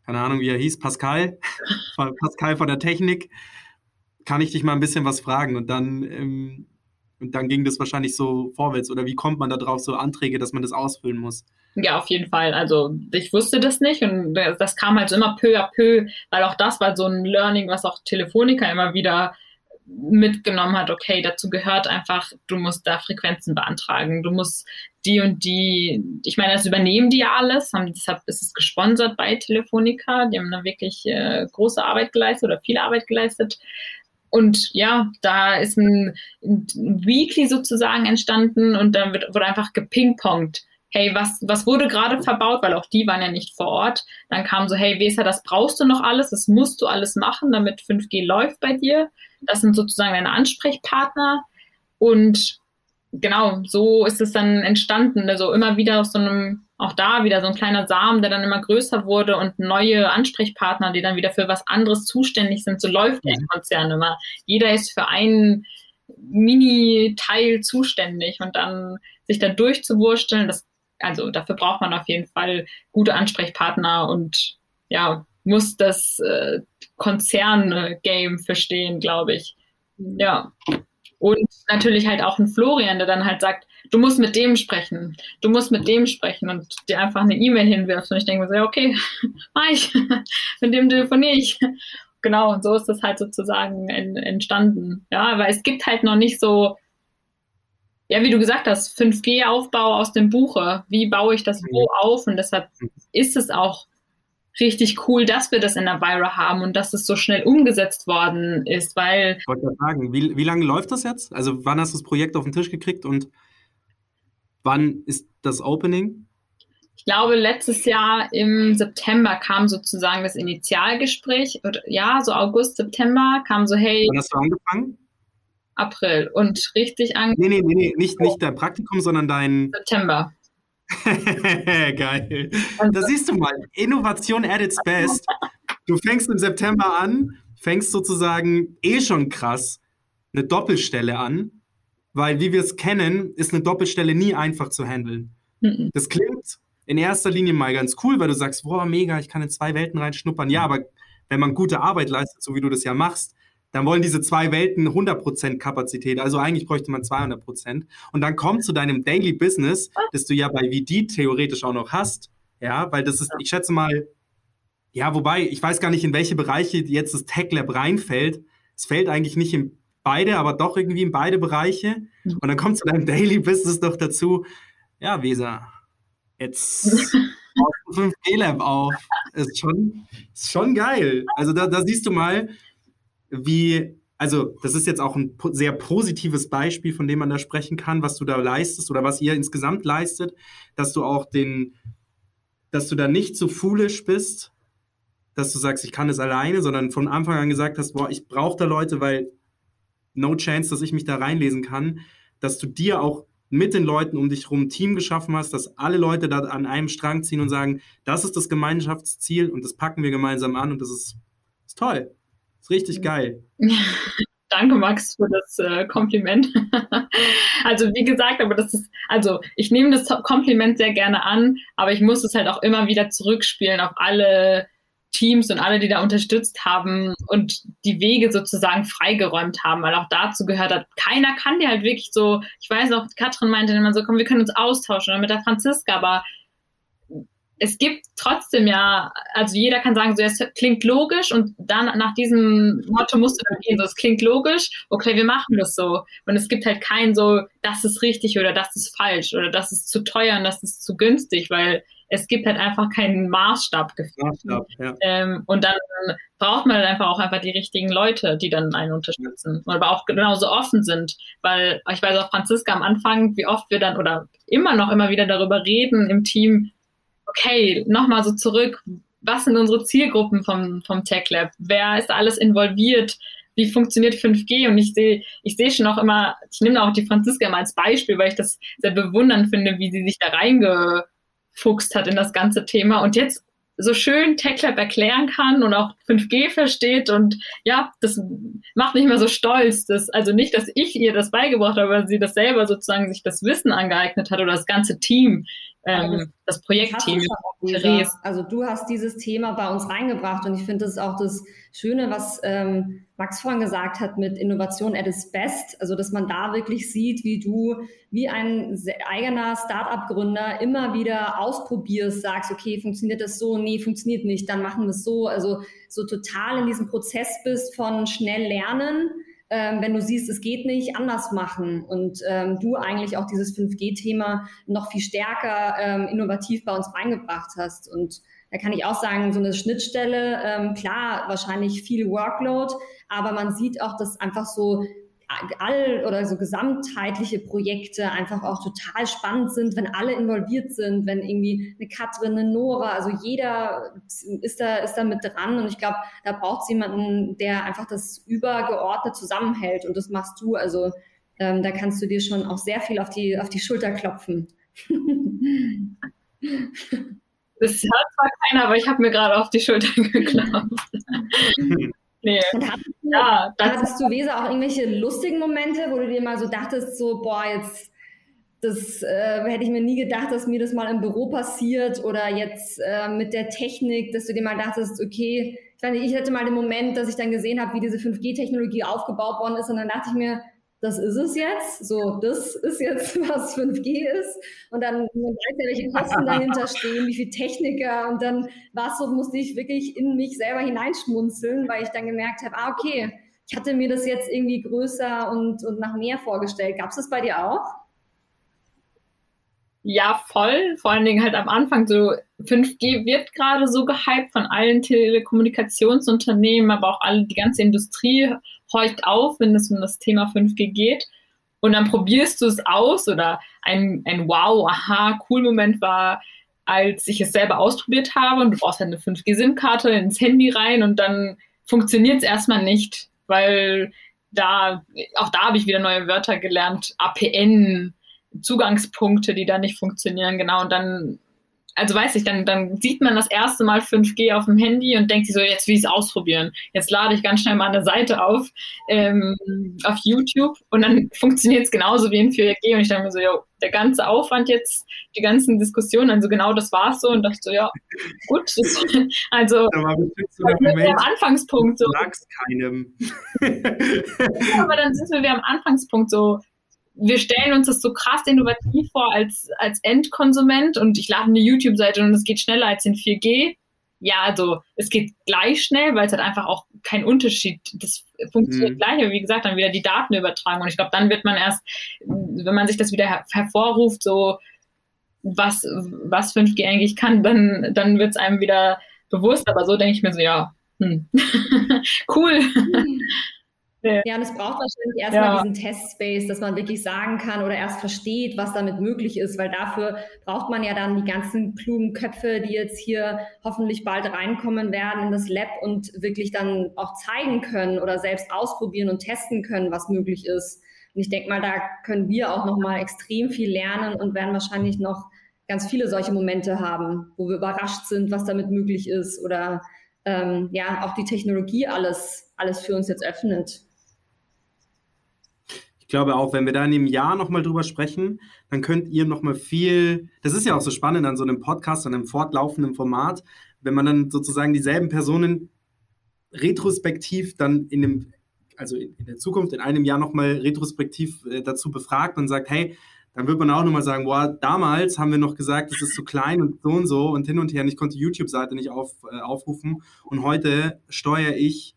keine Ahnung, wie er hieß, Pascal, Pascal von der Technik, kann ich dich mal ein bisschen was fragen? Und dann, ähm, und dann ging das wahrscheinlich so vorwärts. Oder wie kommt man da drauf, so Anträge, dass man das ausfüllen muss? Ja, auf jeden Fall. Also ich wusste das nicht und das kam halt so immer peu à peu, weil auch das war so ein Learning, was auch Telefonica immer wieder mitgenommen hat, okay, dazu gehört einfach, du musst da Frequenzen beantragen, du musst die und die, ich meine, das übernehmen die ja alles, haben, deshalb ist es gesponsert bei Telefonica, die haben da wirklich äh, große Arbeit geleistet oder viel Arbeit geleistet. Und ja, da ist ein, ein Weekly sozusagen entstanden und dann wird, wurde einfach gepingpongt hey, was, was wurde gerade verbaut, weil auch die waren ja nicht vor Ort. Dann kam so, hey, Weser, das brauchst du noch alles, das musst du alles machen, damit 5G läuft bei dir. Das sind sozusagen deine Ansprechpartner. Und genau, so ist es dann entstanden. Also immer wieder aus so einem, auch da wieder so ein kleiner Samen, der dann immer größer wurde und neue Ansprechpartner, die dann wieder für was anderes zuständig sind. So läuft der Konzern immer. Jeder ist für einen Mini-Teil zuständig und dann sich da durchzuwursteln, das also dafür braucht man auf jeden Fall gute Ansprechpartner und ja, muss das äh, Konzern-Game verstehen, glaube ich. Ja. Und natürlich halt auch ein Florian, der dann halt sagt, du musst mit dem sprechen, du musst mit dem sprechen und dir einfach eine E-Mail hinwirfst. Und ich denke mir so, ja, okay, mach ich, mit dem telefoniere ich. Genau, und so ist das halt sozusagen entstanden. Ja, weil es gibt halt noch nicht so ja, wie du gesagt hast, 5G-Aufbau aus dem Buche. Wie baue ich das wo mhm. auf? Und deshalb ist es auch richtig cool, dass wir das in der Vira haben und dass es so schnell umgesetzt worden ist, weil. Ich wollte sagen, wie, wie lange läuft das jetzt? Also, wann hast du das Projekt auf den Tisch gekriegt und wann ist das Opening? Ich glaube, letztes Jahr im September kam sozusagen das Initialgespräch. Ja, so August, September kam so, hey. Wann hast du angefangen? April und richtig an. Nee, nee, nee, nee, nicht, nicht dein Praktikum, sondern dein. September. Geil. Da siehst du mal, Innovation at its best. Du fängst im September an, fängst sozusagen eh schon krass eine Doppelstelle an, weil wie wir es kennen, ist eine Doppelstelle nie einfach zu handeln. Mhm. Das klingt in erster Linie mal ganz cool, weil du sagst, boah, mega, ich kann in zwei Welten reinschnuppern. Ja, aber wenn man gute Arbeit leistet, so wie du das ja machst, dann wollen diese zwei Welten 100% Kapazität. Also eigentlich bräuchte man 200%. Und dann kommt zu deinem Daily Business, das du ja bei VD theoretisch auch noch hast. Ja, weil das ist, ich schätze mal, ja, wobei, ich weiß gar nicht, in welche Bereiche jetzt das Tech Lab reinfällt. Es fällt eigentlich nicht in beide, aber doch irgendwie in beide Bereiche. Und dann kommt zu deinem Daily Business doch dazu, ja, Weser, jetzt 5G Lab auf. Ist schon, ist schon geil. Also da, da siehst du mal, wie, also das ist jetzt auch ein sehr positives Beispiel, von dem man da sprechen kann, was du da leistest oder was ihr insgesamt leistet, dass du auch den, dass du da nicht so foolish bist, dass du sagst, ich kann es alleine, sondern von Anfang an gesagt hast, boah, ich brauche da Leute, weil no chance, dass ich mich da reinlesen kann, dass du dir auch mit den Leuten um dich rum ein Team geschaffen hast, dass alle Leute da an einem Strang ziehen und sagen, das ist das Gemeinschaftsziel und das packen wir gemeinsam an und das ist, ist toll. Richtig geil. Danke, Max, für das äh, Kompliment. also, wie gesagt, aber das ist, also, ich nehme das Kompliment sehr gerne an, aber ich muss es halt auch immer wieder zurückspielen auf alle Teams und alle, die da unterstützt haben und die Wege sozusagen freigeräumt haben, weil auch dazu gehört hat, keiner kann dir halt wirklich so, ich weiß noch, Katrin meinte immer so, komm, wir können uns austauschen oder mit der Franziska, aber es gibt trotzdem ja, also jeder kann sagen, so es klingt logisch und dann nach diesem Motto musst du dann gehen, so es klingt logisch, okay, wir machen das so. Und es gibt halt kein so, das ist richtig oder das ist falsch oder das ist zu teuer und das ist zu günstig, weil es gibt halt einfach keinen Maßstab Maßstab, ja. ähm, und dann braucht man halt einfach auch einfach die richtigen Leute, die dann einen unterstützen. Aber auch genauso offen sind. Weil ich weiß auch Franziska am Anfang, wie oft wir dann oder immer noch immer wieder darüber reden im Team, okay, nochmal so zurück, was sind unsere Zielgruppen vom, vom Tech Lab? Wer ist alles involviert? Wie funktioniert 5G? Und ich sehe, ich sehe schon auch immer, ich nehme auch die Franziska mal als Beispiel, weil ich das sehr bewundernd finde, wie sie sich da reingefuchst hat in das ganze Thema und jetzt so schön TechLab erklären kann und auch 5G versteht und ja, das macht mich immer so stolz, dass, also nicht, dass ich ihr das beigebracht habe, aber sie das selber sozusagen sich das Wissen angeeignet hat oder das ganze Team ähm, das Projektteam. Also du hast dieses Thema bei uns reingebracht und ich finde, das ist auch das Schöne, was ähm, Max vorhin gesagt hat mit Innovation at its best. Also dass man da wirklich sieht, wie du wie ein eigener Startup-Gründer immer wieder ausprobierst, sagst, okay, funktioniert das so? Nee, funktioniert nicht, dann machen wir es so. Also so total in diesem Prozess bist von schnell lernen ähm, wenn du siehst, es geht nicht, anders machen und ähm, du eigentlich auch dieses 5G-Thema noch viel stärker ähm, innovativ bei uns reingebracht hast. Und da kann ich auch sagen, so eine Schnittstelle, ähm, klar, wahrscheinlich viel Workload, aber man sieht auch, dass einfach so all oder so gesamtheitliche Projekte einfach auch total spannend sind, wenn alle involviert sind, wenn irgendwie eine Katrin, eine Nora, also jeder ist da, ist da mit dran und ich glaube, da braucht es jemanden, der einfach das übergeordnet zusammenhält und das machst du, also ähm, da kannst du dir schon auch sehr viel auf die, auf die Schulter klopfen. Das hört zwar keiner, aber ich habe mir gerade auf die Schulter geklopft. Nee. Und hattest du, ja, hattest du, Weser, auch irgendwelche lustigen Momente, wo du dir mal so dachtest, so, boah, jetzt, das äh, hätte ich mir nie gedacht, dass mir das mal im Büro passiert oder jetzt äh, mit der Technik, dass du dir mal dachtest, okay, ich nicht, ich hatte mal den Moment, dass ich dann gesehen habe, wie diese 5G-Technologie aufgebaut worden ist und dann dachte ich mir, das ist es jetzt, so, das ist jetzt, was 5G ist. Und dann, man weiß ja, welche Kosten dahinter stehen, wie viele Techniker. Und dann war es so, musste ich wirklich in mich selber hineinschmunzeln, weil ich dann gemerkt habe, ah, okay, ich hatte mir das jetzt irgendwie größer und, und nach mehr vorgestellt. Gab es das bei dir auch? Ja, voll. Vor allen Dingen halt am Anfang so 5G wird gerade so gehypt von allen Telekommunikationsunternehmen, aber auch alle, die ganze Industrie horcht auf, wenn es um das Thema 5G geht. Und dann probierst du es aus oder ein, ein Wow, aha, cool Moment war, als ich es selber ausprobiert habe und du brauchst halt eine 5G-SIM-Karte ins Handy rein und dann funktioniert es erstmal nicht, weil da, auch da habe ich wieder neue Wörter gelernt, APN, Zugangspunkte, die da nicht funktionieren, genau, und dann also weiß ich, dann, dann sieht man das erste Mal 5G auf dem Handy und denkt sich so, jetzt will ich es ausprobieren. Jetzt lade ich ganz schnell mal eine Seite auf, ähm, auf YouTube und dann funktioniert es genauso wie in 4G und ich denke mir so, jo, der ganze Aufwand jetzt, die ganzen Diskussionen, also genau das war es so und dachte so, ja, gut, das, also da so am Anfangspunkt so. Sag's keinem. ja, aber dann sind wir wieder am Anfangspunkt so, wir stellen uns das so krass innovativ vor als, als Endkonsument und ich lade eine YouTube-Seite und es geht schneller als in 4G. Ja, also es geht gleich schnell, weil es halt einfach auch kein Unterschied, das funktioniert mhm. gleich, aber wie gesagt, dann wieder die Daten übertragen und ich glaube, dann wird man erst, wenn man sich das wieder her hervorruft, so was, was 5G eigentlich kann, dann, dann wird es einem wieder bewusst, aber so denke ich mir so, ja, hm. cool. Mhm. Ja, und es braucht wahrscheinlich erstmal ja. diesen Testspace, dass man wirklich sagen kann oder erst versteht, was damit möglich ist, weil dafür braucht man ja dann die ganzen klugen Köpfe, die jetzt hier hoffentlich bald reinkommen werden in das Lab und wirklich dann auch zeigen können oder selbst ausprobieren und testen können, was möglich ist. Und ich denke mal, da können wir auch nochmal extrem viel lernen und werden wahrscheinlich noch ganz viele solche Momente haben, wo wir überrascht sind, was damit möglich ist oder ähm, ja, auch die Technologie alles, alles für uns jetzt öffnet glaube auch, wenn wir da in einem Jahr nochmal drüber sprechen, dann könnt ihr nochmal viel, das ist ja auch so spannend an so einem Podcast, an einem fortlaufenden Format, wenn man dann sozusagen dieselben Personen retrospektiv dann in dem, also in, der Zukunft, in einem Jahr nochmal retrospektiv äh, dazu befragt und sagt, hey, dann wird man auch nochmal sagen, boah, damals haben wir noch gesagt, es ist zu klein und so und so und hin und her und ich konnte die YouTube-Seite nicht auf, äh, aufrufen und heute steuere ich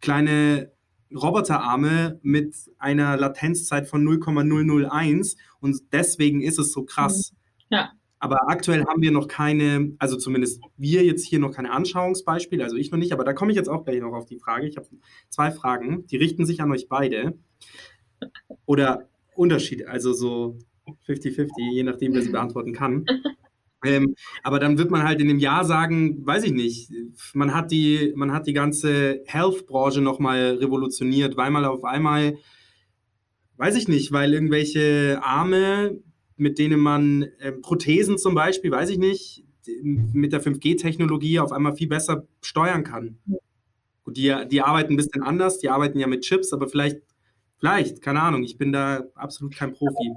kleine Roboterarme mit einer Latenzzeit von 0,001 und deswegen ist es so krass. Mhm. Ja. Aber aktuell haben wir noch keine, also zumindest wir jetzt hier noch keine Anschauungsbeispiele, also ich noch nicht, aber da komme ich jetzt auch gleich noch auf die Frage. Ich habe zwei Fragen, die richten sich an euch beide. Oder Unterschiede, also so 50-50, je nachdem, wer sie beantworten kann. Ähm, aber dann wird man halt in dem Jahr sagen, weiß ich nicht, man hat die, man hat die ganze Health-Branche nochmal revolutioniert, weil man auf einmal, weiß ich nicht, weil irgendwelche Arme, mit denen man äh, Prothesen zum Beispiel, weiß ich nicht, mit der 5G-Technologie auf einmal viel besser steuern kann. Gut, die, die arbeiten ein bisschen anders, die arbeiten ja mit Chips, aber vielleicht, vielleicht, keine Ahnung, ich bin da absolut kein Profi.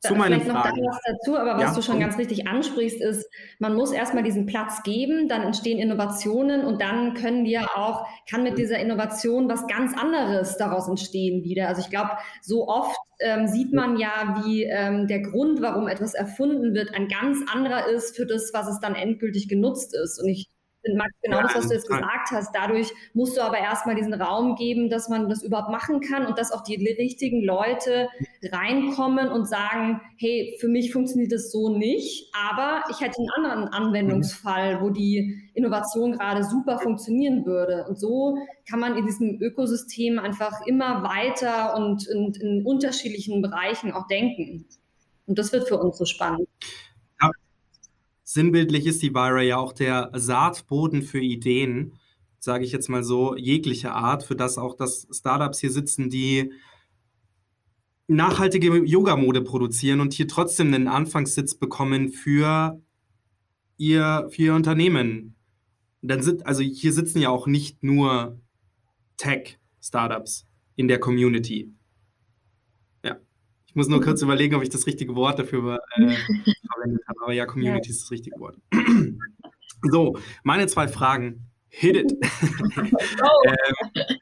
Zu meinen Vielleicht noch da Fragen. was dazu, aber was Ja, du schon ganz richtig ansprichst, ist, man muss erstmal diesen Platz geben, dann entstehen Innovationen und dann können wir auch, kann mit dieser Innovation was ganz anderes daraus entstehen wieder. Also ich glaube, so oft ähm, sieht man ja, wie ähm, der Grund, warum etwas erfunden wird, ein ganz anderer ist für das, was es dann endgültig genutzt ist. Und ich finde, Max, genau Ja, das, was du jetzt total. gesagt hast, dadurch musst du aber erstmal diesen Raum geben, dass man das überhaupt machen kann und dass auch die richtigen Leute reinkommen und sagen, hey, für mich funktioniert das so nicht, aber ich hätte einen anderen Anwendungsfall, wo die Innovation gerade super funktionieren würde. Und so kann man in diesem Ökosystem einfach immer weiter und, und in unterschiedlichen Bereichen auch denken. Und das wird für uns so spannend. Sinnbildlich ist die Vira ja auch der Saatboden für Ideen, sage ich jetzt mal so, jeglicher Art, für das auch das Startups hier sitzen, die nachhaltige Yoga-Mode produzieren und hier trotzdem einen Anfangssitz bekommen für ihr, für ihr Unternehmen. Dann sind, also hier sitzen ja auch nicht nur Tech-Startups in der Community. Ja. Ich muss nur kurz überlegen, ob ich das richtige Wort dafür äh, verwendet habe. Aber ja, Community ist das richtige Wort. so, meine zwei Fragen. Hit it. ähm,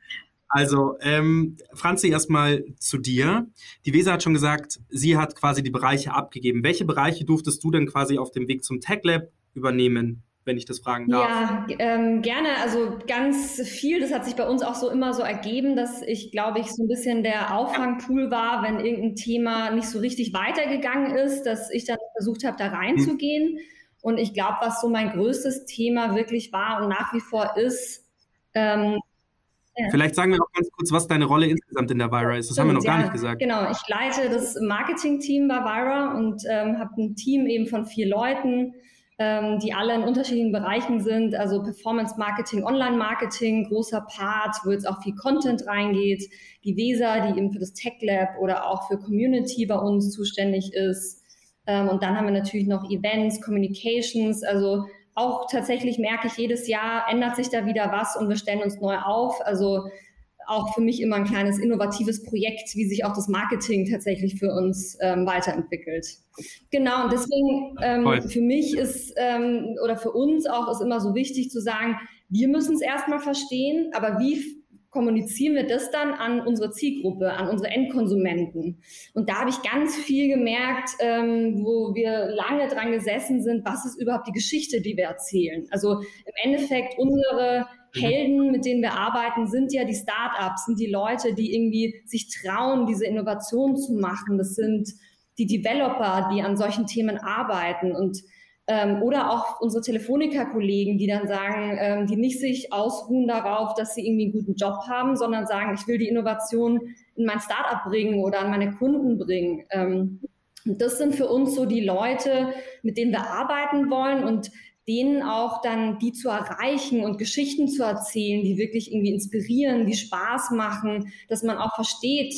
also, ähm, Franzi, erstmal zu dir. Die Weser hat schon gesagt, sie hat quasi die Bereiche abgegeben. Welche Bereiche durftest du denn quasi auf dem Weg zum Tech Lab übernehmen, wenn ich das fragen darf? Ja, ähm, gerne. Also ganz viel. Das hat sich bei uns auch so immer so ergeben, dass ich, glaube ich, so ein bisschen der Auffangpool war, wenn irgendein Thema nicht so richtig weitergegangen ist, dass ich dann versucht habe, da reinzugehen. Und ich glaube, was so mein größtes Thema wirklich war und nach wie vor ist, ähm, ja. Vielleicht sagen wir noch ganz kurz, was deine Rolle insgesamt in der Vira ist. Das haben wir noch Stimmt, gar ja. nicht gesagt. Genau, ich leite das Marketing-Team bei Vira und ähm, habe ein Team eben von vier Leuten, ähm, die alle in unterschiedlichen Bereichen sind, also Performance-Marketing, Online-Marketing, großer Part, wo jetzt auch viel Content reingeht. Die Weser, die eben für das Tech Lab oder auch für Community bei uns zuständig ist. Ähm, und dann haben wir natürlich noch Events, Communications, also auch tatsächlich merke ich jedes Jahr ändert sich da wieder was und wir stellen uns neu auf. Also auch für mich immer ein kleines innovatives Projekt, wie sich auch das Marketing tatsächlich für uns ähm, weiterentwickelt. Genau, und deswegen ähm, für mich ist ähm, oder für uns auch ist immer so wichtig zu sagen, wir müssen es erstmal verstehen, aber wie kommunizieren wir das dann an unsere Zielgruppe, an unsere Endkonsumenten. Und da habe ich ganz viel gemerkt, ähm, wo wir lange dran gesessen sind, was ist überhaupt die Geschichte, die wir erzählen. Also im Endeffekt unsere Helden, mit denen wir arbeiten, sind ja die Startups, sind die Leute, die irgendwie sich trauen, diese Innovation zu machen. Das sind die Developer, die an solchen Themen arbeiten und ähm, oder auch unsere Telefonica-Kollegen, die dann sagen, ähm, die nicht sich ausruhen darauf, dass sie irgendwie einen guten Job haben, sondern sagen, ich will die Innovation in mein Startup bringen oder an meine Kunden bringen. Ähm, das sind für uns so die Leute, mit denen wir arbeiten wollen und denen auch dann die zu erreichen und Geschichten zu erzählen, die wirklich irgendwie inspirieren, die Spaß machen, dass man auch versteht,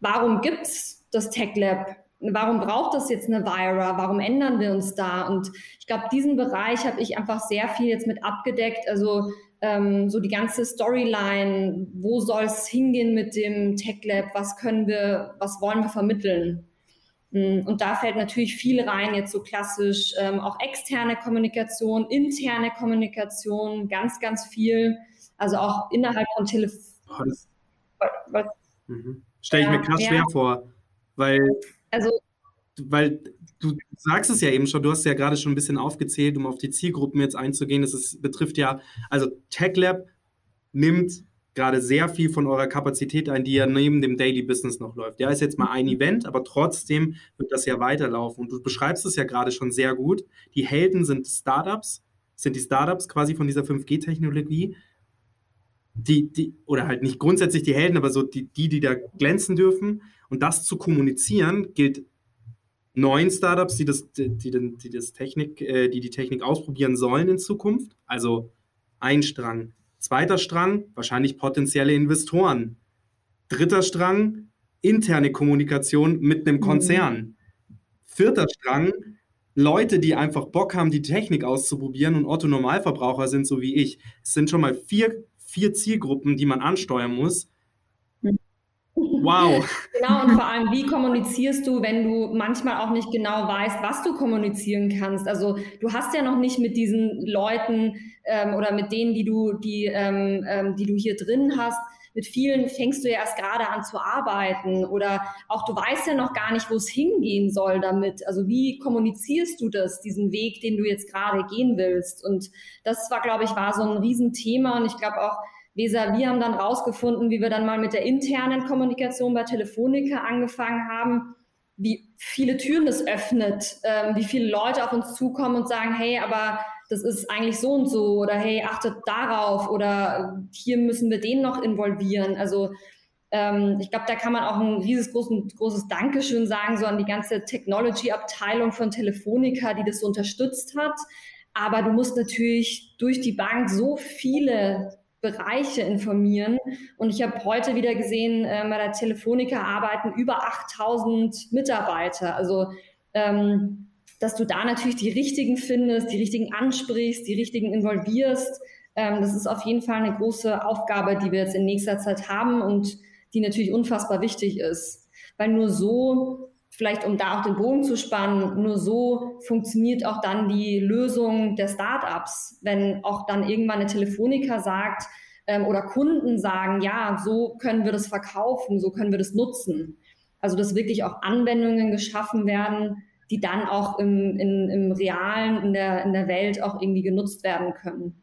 warum gibt's das Tech Lab? Warum braucht das jetzt eine Vira? Warum ändern wir uns da? Und ich glaube, diesen Bereich habe ich einfach sehr viel jetzt mit abgedeckt. Also ähm, so die ganze Storyline, wo soll es hingehen mit dem Tech Lab? Was können wir, was wollen wir vermitteln? Und da fällt natürlich viel rein, jetzt so klassisch ähm, auch externe Kommunikation, interne Kommunikation, ganz, ganz viel. Also auch innerhalb von Telefon. Mhm. Stelle ich ja, mir krass ja. schwer vor, weil, also, weil du sagst es ja eben schon, du hast ja gerade schon ein bisschen aufgezählt, um auf die Zielgruppen jetzt einzugehen. Das ist, betrifft ja, also TechLab nimmt gerade sehr viel von eurer Kapazität ein, die ja neben dem Daily Business noch läuft. Ja, ist jetzt mal ein Event, aber trotzdem wird das ja weiterlaufen. Und du beschreibst es ja gerade schon sehr gut. Die Helden sind Startups, sind die Startups quasi von dieser 5G-Technologie. Die, die, oder halt nicht grundsätzlich die Helden, aber so die, die, die da glänzen dürfen. Und das zu kommunizieren gilt neuen Startups, die das, die, die, die das Technik, äh, die die Technik ausprobieren sollen in Zukunft. Also ein Strang. Zweiter Strang, wahrscheinlich potenzielle Investoren. Dritter Strang, interne Kommunikation mit einem Konzern. Mhm. Vierter Strang, Leute, die einfach Bock haben, die Technik auszuprobieren und Otto Normalverbraucher sind, so wie ich. Es sind schon mal vier, vier Zielgruppen, die man ansteuern muss. Wow. genau, und vor allem, wie kommunizierst du, wenn du manchmal auch nicht genau weißt, was du kommunizieren kannst? Also du hast ja noch nicht mit diesen Leuten ähm, oder mit denen, die du, die, ähm, ähm, die du hier drin hast, mit vielen fängst du ja erst gerade an zu arbeiten oder auch du weißt ja noch gar nicht, wo es hingehen soll damit. Also wie kommunizierst du das, diesen Weg, den du jetzt gerade gehen willst? Und das war, glaube ich, war so ein Riesenthema und ich glaube auch, Weser, wir haben dann rausgefunden, wie wir dann mal mit der internen Kommunikation bei Telefonica angefangen haben, wie viele Türen das öffnet, ähm, wie viele Leute auf uns zukommen und sagen, hey, aber das ist eigentlich so und so oder hey, achtet darauf oder hier müssen wir den noch involvieren. Also ähm, ich glaube, da kann man auch ein riesiges großes, großes Dankeschön sagen, so an die ganze Technology-Abteilung von Telefonica, die das so unterstützt hat. Aber du musst natürlich durch die Bank so viele Bereiche informieren. Und ich habe heute wieder gesehen, äh, bei der Telefonica arbeiten über 8000 Mitarbeiter. Also ähm, dass du da natürlich die richtigen findest, die richtigen ansprichst, die richtigen involvierst. Ähm, das ist auf jeden Fall eine große Aufgabe, die wir jetzt in nächster Zeit haben und die natürlich unfassbar wichtig ist. Weil nur so, vielleicht um da auch den Bogen zu spannen, nur so funktioniert auch dann die Lösung der Startups. Wenn auch dann irgendwann eine Telefoniker sagt ähm, oder Kunden sagen, ja, so können wir das verkaufen, so können wir das nutzen. Also dass wirklich auch Anwendungen geschaffen werden, die dann auch im, in, im Realen, in der, in der Welt auch irgendwie genutzt werden können.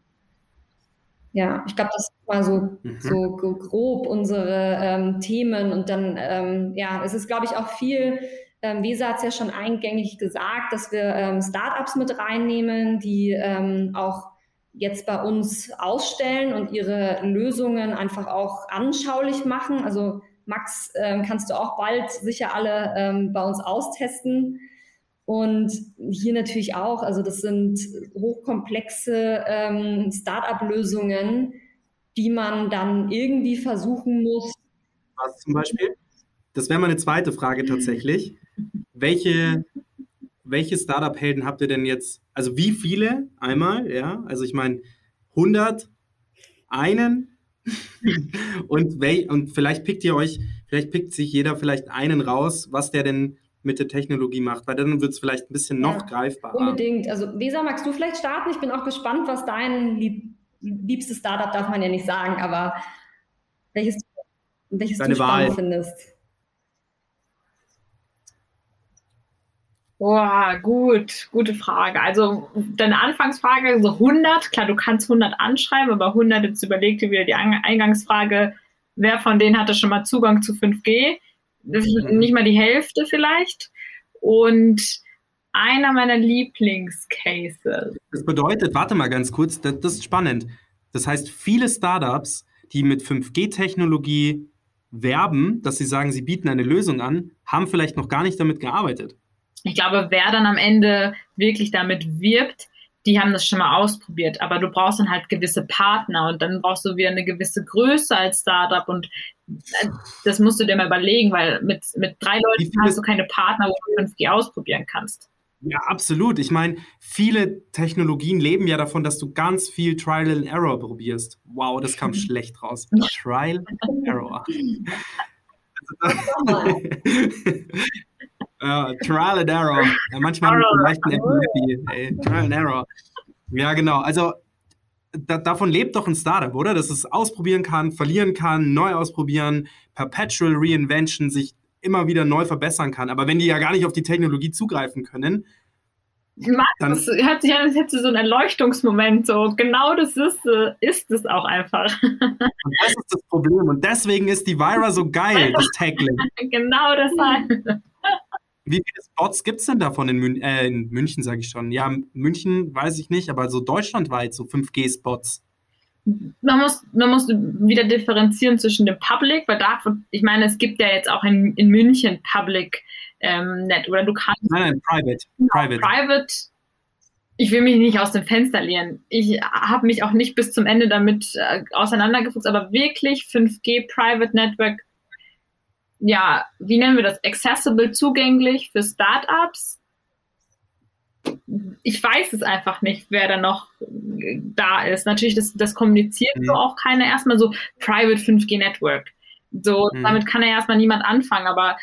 Ja, ich glaube, das war so, mhm. so grob unsere ähm, Themen. Und dann, ähm, ja, es ist, glaube ich, auch viel, ähm, Vesa hat es ja schon eingängig gesagt, dass wir ähm, Startups mit reinnehmen, die ähm, auch jetzt bei uns ausstellen und ihre Lösungen einfach auch anschaulich machen. Also Max, ähm, kannst du auch bald sicher alle ähm, bei uns austesten. Und hier natürlich auch, also das sind hochkomplexe ähm, Start-up-Lösungen, die man dann irgendwie versuchen muss. Was zum Beispiel? Das wäre meine zweite Frage tatsächlich. Welche, welche Startup-Helden habt ihr denn jetzt? Also wie viele einmal? Ja, also ich meine 100, einen und, und vielleicht pickt ihr euch, vielleicht pickt sich jeder vielleicht einen raus, was der denn mit der Technologie macht, weil dann wird es vielleicht ein bisschen noch ja, greifbarer. Unbedingt. Also Weser, magst du vielleicht starten? Ich bin auch gespannt, was dein lieb liebstes Startup darf man ja nicht sagen, aber welches, welches Deine du Wahl. findest. Boah, gut, gute Frage. Also deine Anfangsfrage, so 100, klar, du kannst 100 anschreiben, aber 100, jetzt überleg dir wieder die Eingangsfrage, wer von denen hatte schon mal Zugang zu 5G? Mhm. nicht mal die Hälfte vielleicht. Und einer meiner Lieblingscases. Das bedeutet, warte mal ganz kurz, das, das ist spannend. Das heißt, viele Startups, die mit 5G-Technologie werben, dass sie sagen, sie bieten eine Lösung an, haben vielleicht noch gar nicht damit gearbeitet. Ich glaube, wer dann am Ende wirklich damit wirbt, die haben das schon mal ausprobiert, aber du brauchst dann halt gewisse Partner und dann brauchst du wieder eine gewisse Größe als Startup und äh, das musst du dir mal überlegen, weil mit, mit drei Leuten hast du keine Partner, wo du 5G ausprobieren kannst. Ja, absolut. Ich meine, viele Technologien leben ja davon, dass du ganz viel Trial and Error probierst. Wow, das kam schlecht raus. Trial and Error. Also, Uh, Trial and Error. Ja, manchmal vielleicht ein Epilepsie. Trial and Error. Ja, genau. Also da, davon lebt doch ein Startup, oder? Dass es ausprobieren kann, verlieren kann, neu ausprobieren, Perpetual Reinvention, sich immer wieder neu verbessern kann. Aber wenn die ja gar nicht auf die Technologie zugreifen können, Mann, dann das hört sich an, als hätte so einen Erleuchtungsmoment. So genau das ist, äh, ist es auch einfach. Und das ist das Problem. Und deswegen ist die Vira so geil, das Tackling. genau deshalb. Wie viele Spots gibt es denn davon in, Mün äh, in München, sage ich schon? Ja, München weiß ich nicht, aber so deutschlandweit, so 5G-Spots. Man muss, man muss wieder differenzieren zwischen dem Public, weil davon, ich meine, es gibt ja jetzt auch in, in München Public ähm, Net oder du kannst. Nein, nein, Private. Private. Private. Ich will mich nicht aus dem Fenster lehnen. Ich habe mich auch nicht bis zum Ende damit äh, auseinandergefuchst, aber wirklich 5G Private Network ja, wie nennen wir das, accessible, zugänglich für Startups. Ich weiß es einfach nicht, wer da noch da ist. Natürlich, das, das kommuniziert mhm. so auch keiner. Erstmal so Private 5G Network. So, mhm. damit kann ja erstmal niemand anfangen, aber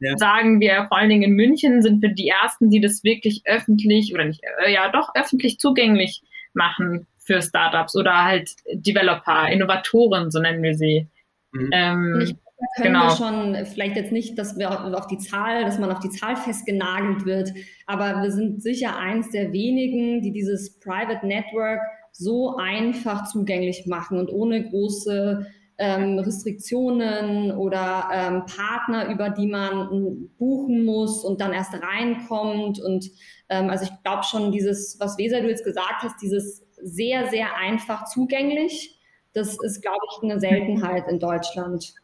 ja. sagen wir vor allen Dingen in München sind wir die ersten, die das wirklich öffentlich oder nicht, äh, ja doch öffentlich zugänglich machen für Startups oder halt Developer, Innovatoren, so nennen wir sie. Mhm. Ähm, ich können genau. wir schon, vielleicht jetzt nicht, dass wir auf die Zahl, dass man auf die Zahl festgenagelt wird, aber wir sind sicher eins der wenigen, die dieses Private Network so einfach zugänglich machen und ohne große ähm, Restriktionen oder ähm, Partner, über die man buchen muss und dann erst reinkommt. Und ähm, also ich glaube schon, dieses, was Weser du jetzt gesagt hast, dieses sehr, sehr einfach zugänglich, das ist, glaube ich, eine Seltenheit in Deutschland.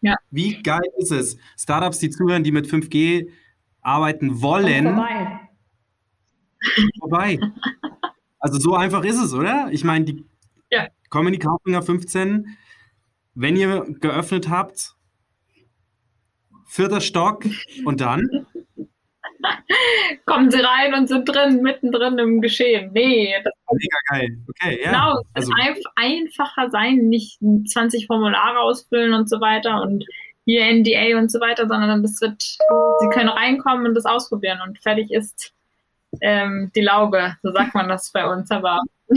Ja. Wie geil ist es? Startups, die zuhören, die mit 5G arbeiten wollen. vorbei. vorbei. Also so einfach ist es, oder? Ich meine, die ja. Comedy Kaufinger 15, wenn ihr geöffnet habt, vierter Stock und dann? Kommen sie rein und sind drin, mittendrin im Geschehen. Nee, das mega geil. Okay, ja. Genau, es also. wird einfacher sein, nicht 20 Formulare ausfüllen und so weiter und hier NDA und so weiter, sondern das wird, sie können reinkommen und das ausprobieren und fertig ist ähm, die Laube, so sagt man das bei uns, aber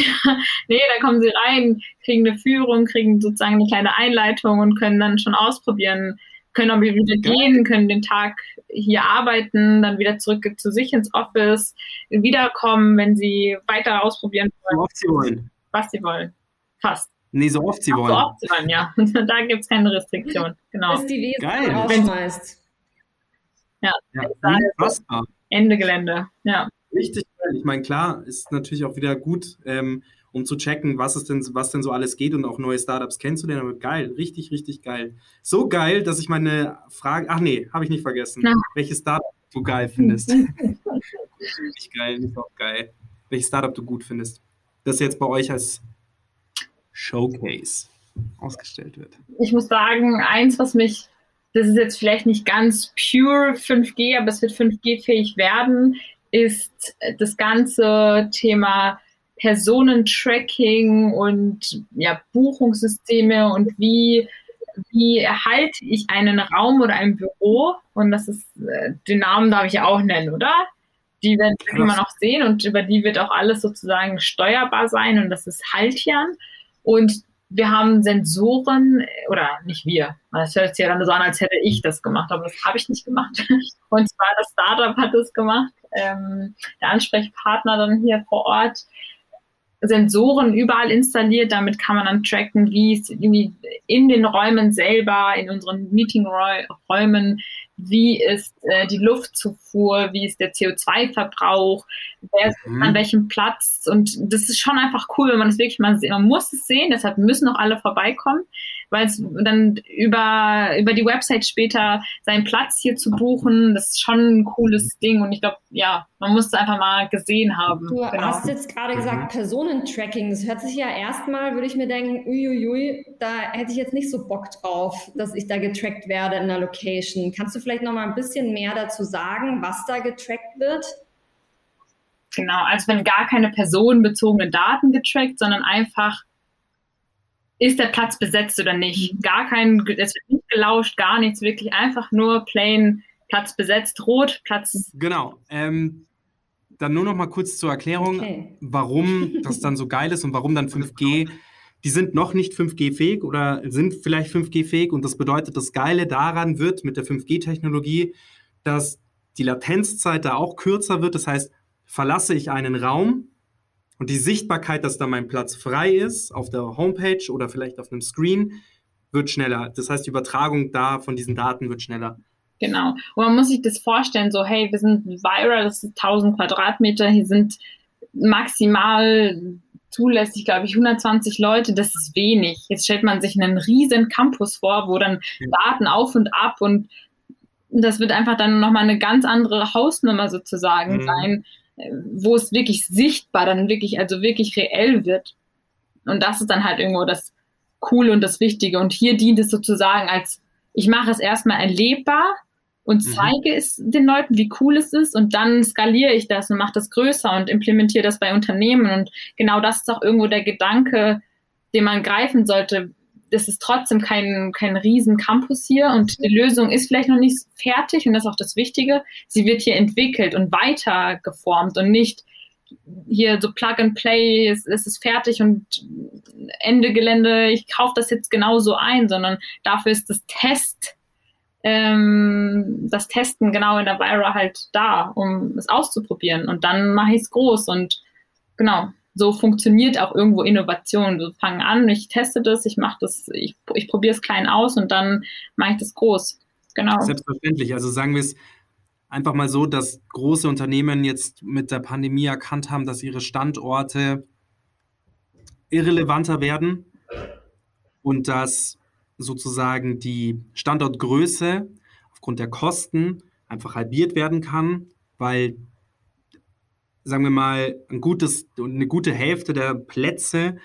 nee, da kommen sie rein, kriegen eine Führung, kriegen sozusagen eine kleine Einleitung und können dann schon ausprobieren, können auch wieder gehen, können den Tag hier arbeiten, dann wieder zurück zu sich ins Office, wiederkommen, wenn sie weiter ausprobieren wollen. So oft sie wollen. Was sie wollen. Fast. Nee, so oft sie wollen. So oft sie wollen, ja. da gibt es keine Restriktion. Genau. Bis die Wesen Geil. rausschmeißt. Ja, ja Ende Gelände. Ja. Richtig geil. Ich meine, klar, ist natürlich auch wieder gut, ähm, um zu checken, was es denn, was denn so alles geht und auch neue Startups kennenzulernen. Aber geil, richtig, richtig geil. So geil, dass ich meine Frage, ach nee, habe ich nicht vergessen. Ja. Welches Startup du geil findest. nicht geil, nicht auch geil. Welches Startup du gut findest. Das jetzt bei euch als Showcase ausgestellt wird. Ich muss sagen, eins, was mich, das ist jetzt vielleicht nicht ganz pure 5G, aber es wird 5G-fähig werden, ist das ganze Thema Personentracking und ja, Buchungssysteme und wie, wie erhalte ich einen Raum oder ein Büro? Und das ist, äh, den Namen darf ich ja auch nennen, oder? Die werden wir noch sehen und über die wird auch alles sozusagen steuerbar sein und das ist Haltian. Und wir haben Sensoren, oder nicht wir, das hört sich ja dann so an, als hätte ich das gemacht, aber das habe ich nicht gemacht. Und zwar das Startup hat es gemacht, ähm, der Ansprechpartner dann hier vor Ort. Sensoren überall installiert, damit kann man dann tracken, wie es in den Räumen selber, in unseren Meetingräumen wie ist äh, die Luftzufuhr, wie ist der CO2-Verbrauch, wer ist mhm. an welchem Platz. Und das ist schon einfach cool, wenn man das wirklich mal sieht. Man muss es sehen, deshalb müssen auch alle vorbeikommen, weil es dann über, über die Website später seinen Platz hier zu buchen, das ist schon ein cooles Ding. Und ich glaube, ja, man muss es einfach mal gesehen haben. Du genau. hast jetzt gerade gesagt, mhm. Personentracking. Das hört sich ja erstmal, würde ich mir denken, uiuiui, da hätte ich jetzt nicht so Bock drauf, dass ich da getrackt werde in der Location. Kannst du vielleicht noch mal ein bisschen mehr dazu sagen, was da getrackt wird? Genau, also wenn gar keine personenbezogenen Daten getrackt, sondern einfach ist der Platz besetzt oder nicht. Mhm. Gar kein, es wird nicht gelauscht, gar nichts, wirklich einfach nur plain Platz besetzt, rot, Platz. Genau. Ähm, dann nur noch mal kurz zur Erklärung, okay. warum das dann so geil ist und warum dann 5G die sind noch nicht 5G-fähig oder sind vielleicht 5G-fähig. Und das bedeutet, das Geile daran wird mit der 5G-Technologie, dass die Latenzzeit da auch kürzer wird. Das heißt, verlasse ich einen Raum und die Sichtbarkeit, dass da mein Platz frei ist auf der Homepage oder vielleicht auf einem Screen, wird schneller. Das heißt, die Übertragung da von diesen Daten wird schneller. Genau. Und man muss sich das vorstellen, so, hey, wir sind viral, das ist 1000 Quadratmeter, hier sind maximal zulässig, glaube ich, 120 Leute, das ist wenig. Jetzt stellt man sich einen riesen Campus vor, wo dann Daten auf und ab und das wird einfach dann nochmal eine ganz andere Hausnummer sozusagen mhm. sein, wo es wirklich sichtbar, dann wirklich, also wirklich reell wird. Und das ist dann halt irgendwo das Coole und das Wichtige. Und hier dient es sozusagen als, ich mache es erstmal erlebbar, und mhm. zeige mhm. es den Leuten, wie cool es ist und dann skaliere ich das und mache das größer und implementiere das bei Unternehmen und genau das ist auch irgendwo der Gedanke, den man greifen sollte. Das ist trotzdem kein, kein riesen Campus hier und die Lösung ist vielleicht noch nicht fertig und das ist auch das Wichtige. Sie wird hier entwickelt und weiter geformt und nicht hier so Plug and Play, es, es ist fertig und Ende Gelände, ich kaufe das jetzt genauso ein, sondern dafür ist das Test, ähm, das Testen genau in der Vira halt da, um es auszuprobieren und dann mache ich es groß und genau, so funktioniert auch irgendwo Innovation. Wir fangen an, ich teste das, ich mache das, ich, ich probiere es klein aus und dann mache ich das groß. Genau. Selbstverständlich. Also sagen wir es einfach mal so, dass große Unternehmen jetzt mit der Pandemie erkannt haben, dass ihre Standorte irrelevanter werden und dass sozusagen die Standortgröße aufgrund der Kosten einfach halbiert werden kann, weil sagen wir mal, ein gutes, eine gute Hälfte der Plätze,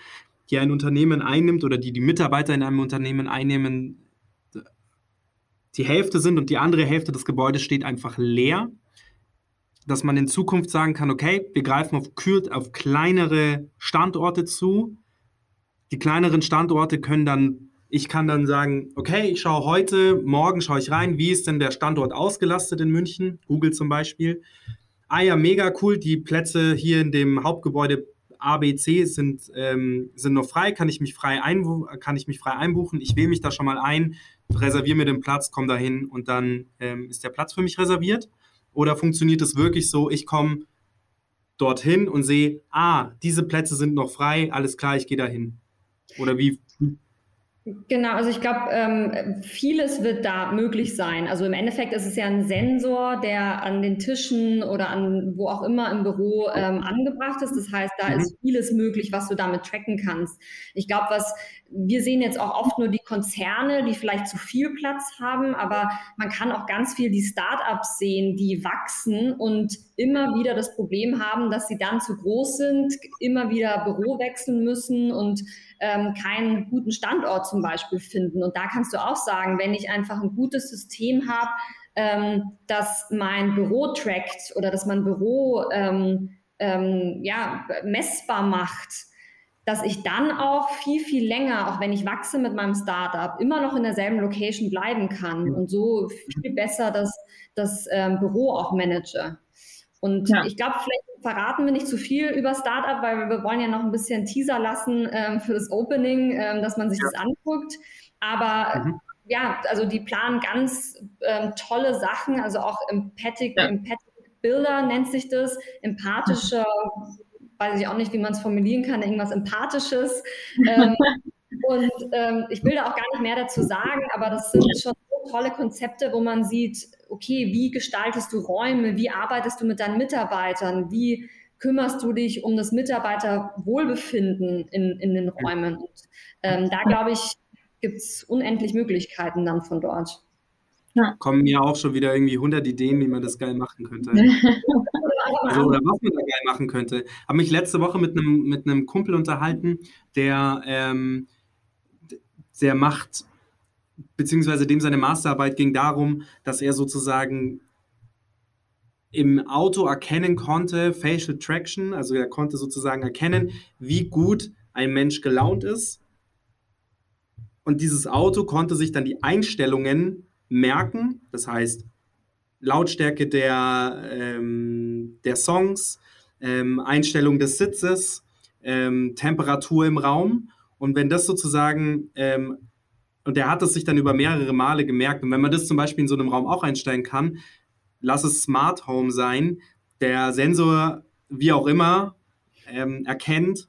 die ein Unternehmen einnimmt oder die die Mitarbeiter in einem Unternehmen einnehmen, die Hälfte sind und die andere Hälfte des Gebäudes steht einfach leer, dass man in Zukunft sagen kann, okay, wir greifen auf, auf kleinere Standorte zu. Die kleineren Standorte können dann, ich kann dann sagen, okay, ich schaue heute, morgen schaue ich rein, wie ist denn der Standort ausgelastet in München, Google zum Beispiel ah ja, mega cool, die Plätze hier in dem Hauptgebäude ABC sind, ähm, sind noch frei, kann ich, mich frei kann ich mich frei einbuchen, ich wähle mich da schon mal ein, reserviere mir den Platz, komme dahin und dann ähm, ist der Platz für mich reserviert? Oder funktioniert es wirklich so, ich komme dorthin und sehe, ah, diese Plätze sind noch frei, alles klar, ich gehe dahin? Oder wie, Genau, also ich glaube, ähm, vieles wird da möglich sein. Also im Endeffekt ist es ja ein Sensor, der an den Tischen oder an wo auch immer im Büro ähm, angebracht ist. Das heißt, da mhm. ist vieles möglich, was du damit tracken kannst. Ich glaube, was wir sehen jetzt auch oft nur die Konzerne, die vielleicht zu viel Platz haben, aber man kann auch ganz viel die Startups sehen, die wachsen und immer wieder das Problem haben, dass sie dann zu groß sind, immer wieder Büro wechseln müssen und ähm, keinen guten Standort zum Beispiel finden. Und da kannst du auch sagen, wenn ich einfach ein gutes System habe, ähm, das mein Büro trackt oder dass mein Büro ähm, ähm, ja, messbar macht, dass ich dann auch viel, viel länger, auch wenn ich wachse mit meinem Startup, immer noch in derselben Location bleiben kann und so viel besser das, das ähm, Büro auch manage. Und ja. ich glaube, vielleicht verraten wir nicht zu viel über Startup, weil wir wollen ja noch ein bisschen Teaser lassen ähm, für das Opening, ähm, dass man sich ja. das anguckt. Aber mhm. ja, also die planen ganz ähm, tolle Sachen, also auch Empathic, ja. Empathic Builder nennt sich das, empathischer, mhm. weiß ich auch nicht, wie man es formulieren kann, irgendwas Empathisches. Ähm, und ähm, ich will da auch gar nicht mehr dazu sagen, aber das sind schon tolle Konzepte, wo man sieht, okay, wie gestaltest du Räume, wie arbeitest du mit deinen Mitarbeitern, wie kümmerst du dich um das Mitarbeiterwohlbefinden in, in den Räumen. Und, ähm, da glaube ich, gibt es unendlich Möglichkeiten dann von dort. Ja. Kommen mir auch schon wieder irgendwie 100 Ideen, wie man das geil machen könnte. also, oder was man da geil machen könnte. Habe mich letzte Woche mit einem mit einem Kumpel unterhalten, der ähm, der macht beziehungsweise dem seine Masterarbeit ging darum, dass er sozusagen im Auto erkennen konnte, Facial Traction, also er konnte sozusagen erkennen, wie gut ein Mensch gelaunt ist. Und dieses Auto konnte sich dann die Einstellungen merken, das heißt Lautstärke der, ähm, der Songs, ähm, Einstellung des Sitzes, ähm, Temperatur im Raum. Und wenn das sozusagen ähm, und der hat es sich dann über mehrere Male gemerkt. Und wenn man das zum Beispiel in so einem Raum auch einstellen kann, lass es Smart Home sein, der Sensor, wie auch immer, ähm, erkennt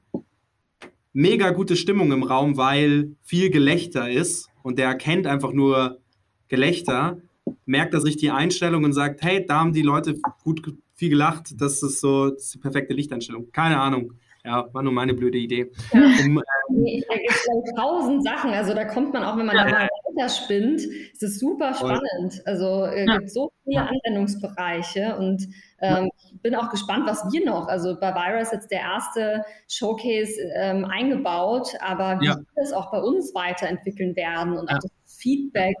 mega gute Stimmung im Raum, weil viel Gelächter ist und der erkennt einfach nur Gelächter, merkt er sich die Einstellung und sagt, hey, da haben die Leute gut viel gelacht, das ist so das ist die perfekte Lichteinstellung. Keine Ahnung. Ja, war nur meine blöde Idee. Ja. Um, ähm, da gibt es tausend Sachen. Also da kommt man auch, wenn man ja. da mal weiterspinnt, ist es super spannend. Also es äh, ja. gibt so viele Anwendungsbereiche und ähm, ich bin auch gespannt, was wir noch, also bei Virus jetzt der erste Showcase ähm, eingebaut, aber wie wir es auch bei uns weiterentwickeln werden und auch das Feedback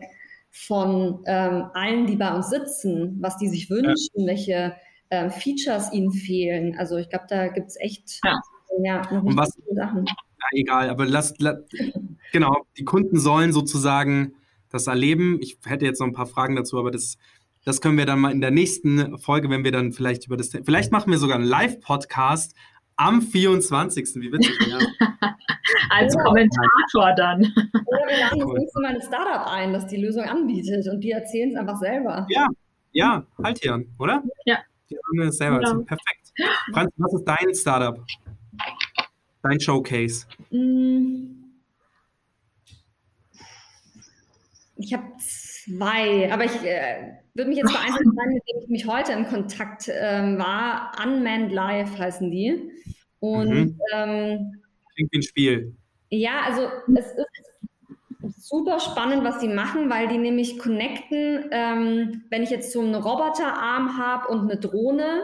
von ähm, allen, die bei uns sitzen, was die sich wünschen, welche äh, Features ihnen fehlen. Also ich glaube, da gibt es echt ja. ja. noch was, viele Sachen. Ja, egal, aber lass, lass Genau, die Kunden sollen sozusagen das erleben. Ich hätte jetzt noch ein paar Fragen dazu, aber das, das können wir dann mal in der nächsten Folge, wenn wir dann vielleicht über das, vielleicht machen wir sogar einen Live-Podcast am 24. Wie witzig, ja. Als Kommentator dann. Oder wir laden das nächste Mal ein Startup ein, das die Lösung anbietet und die erzählen es einfach selber. Ja, ja, halt hier, oder? Ja. Die haben es selber Genau. Perfekt. Franz, was ist dein Startup? Dein Showcase? Mm. Ich habe zwei, aber ich äh, würde mich jetzt für eins entscheiden, mit dem ich mich heute in Kontakt ähm, war. Unmanned Live heißen die. Und Mhm. ähm, Klingt wie ein Spiel. ja, also es ist super spannend, was die machen, weil die nämlich connecten, ähm, wenn ich jetzt so einen Roboterarm habe und eine Drohne,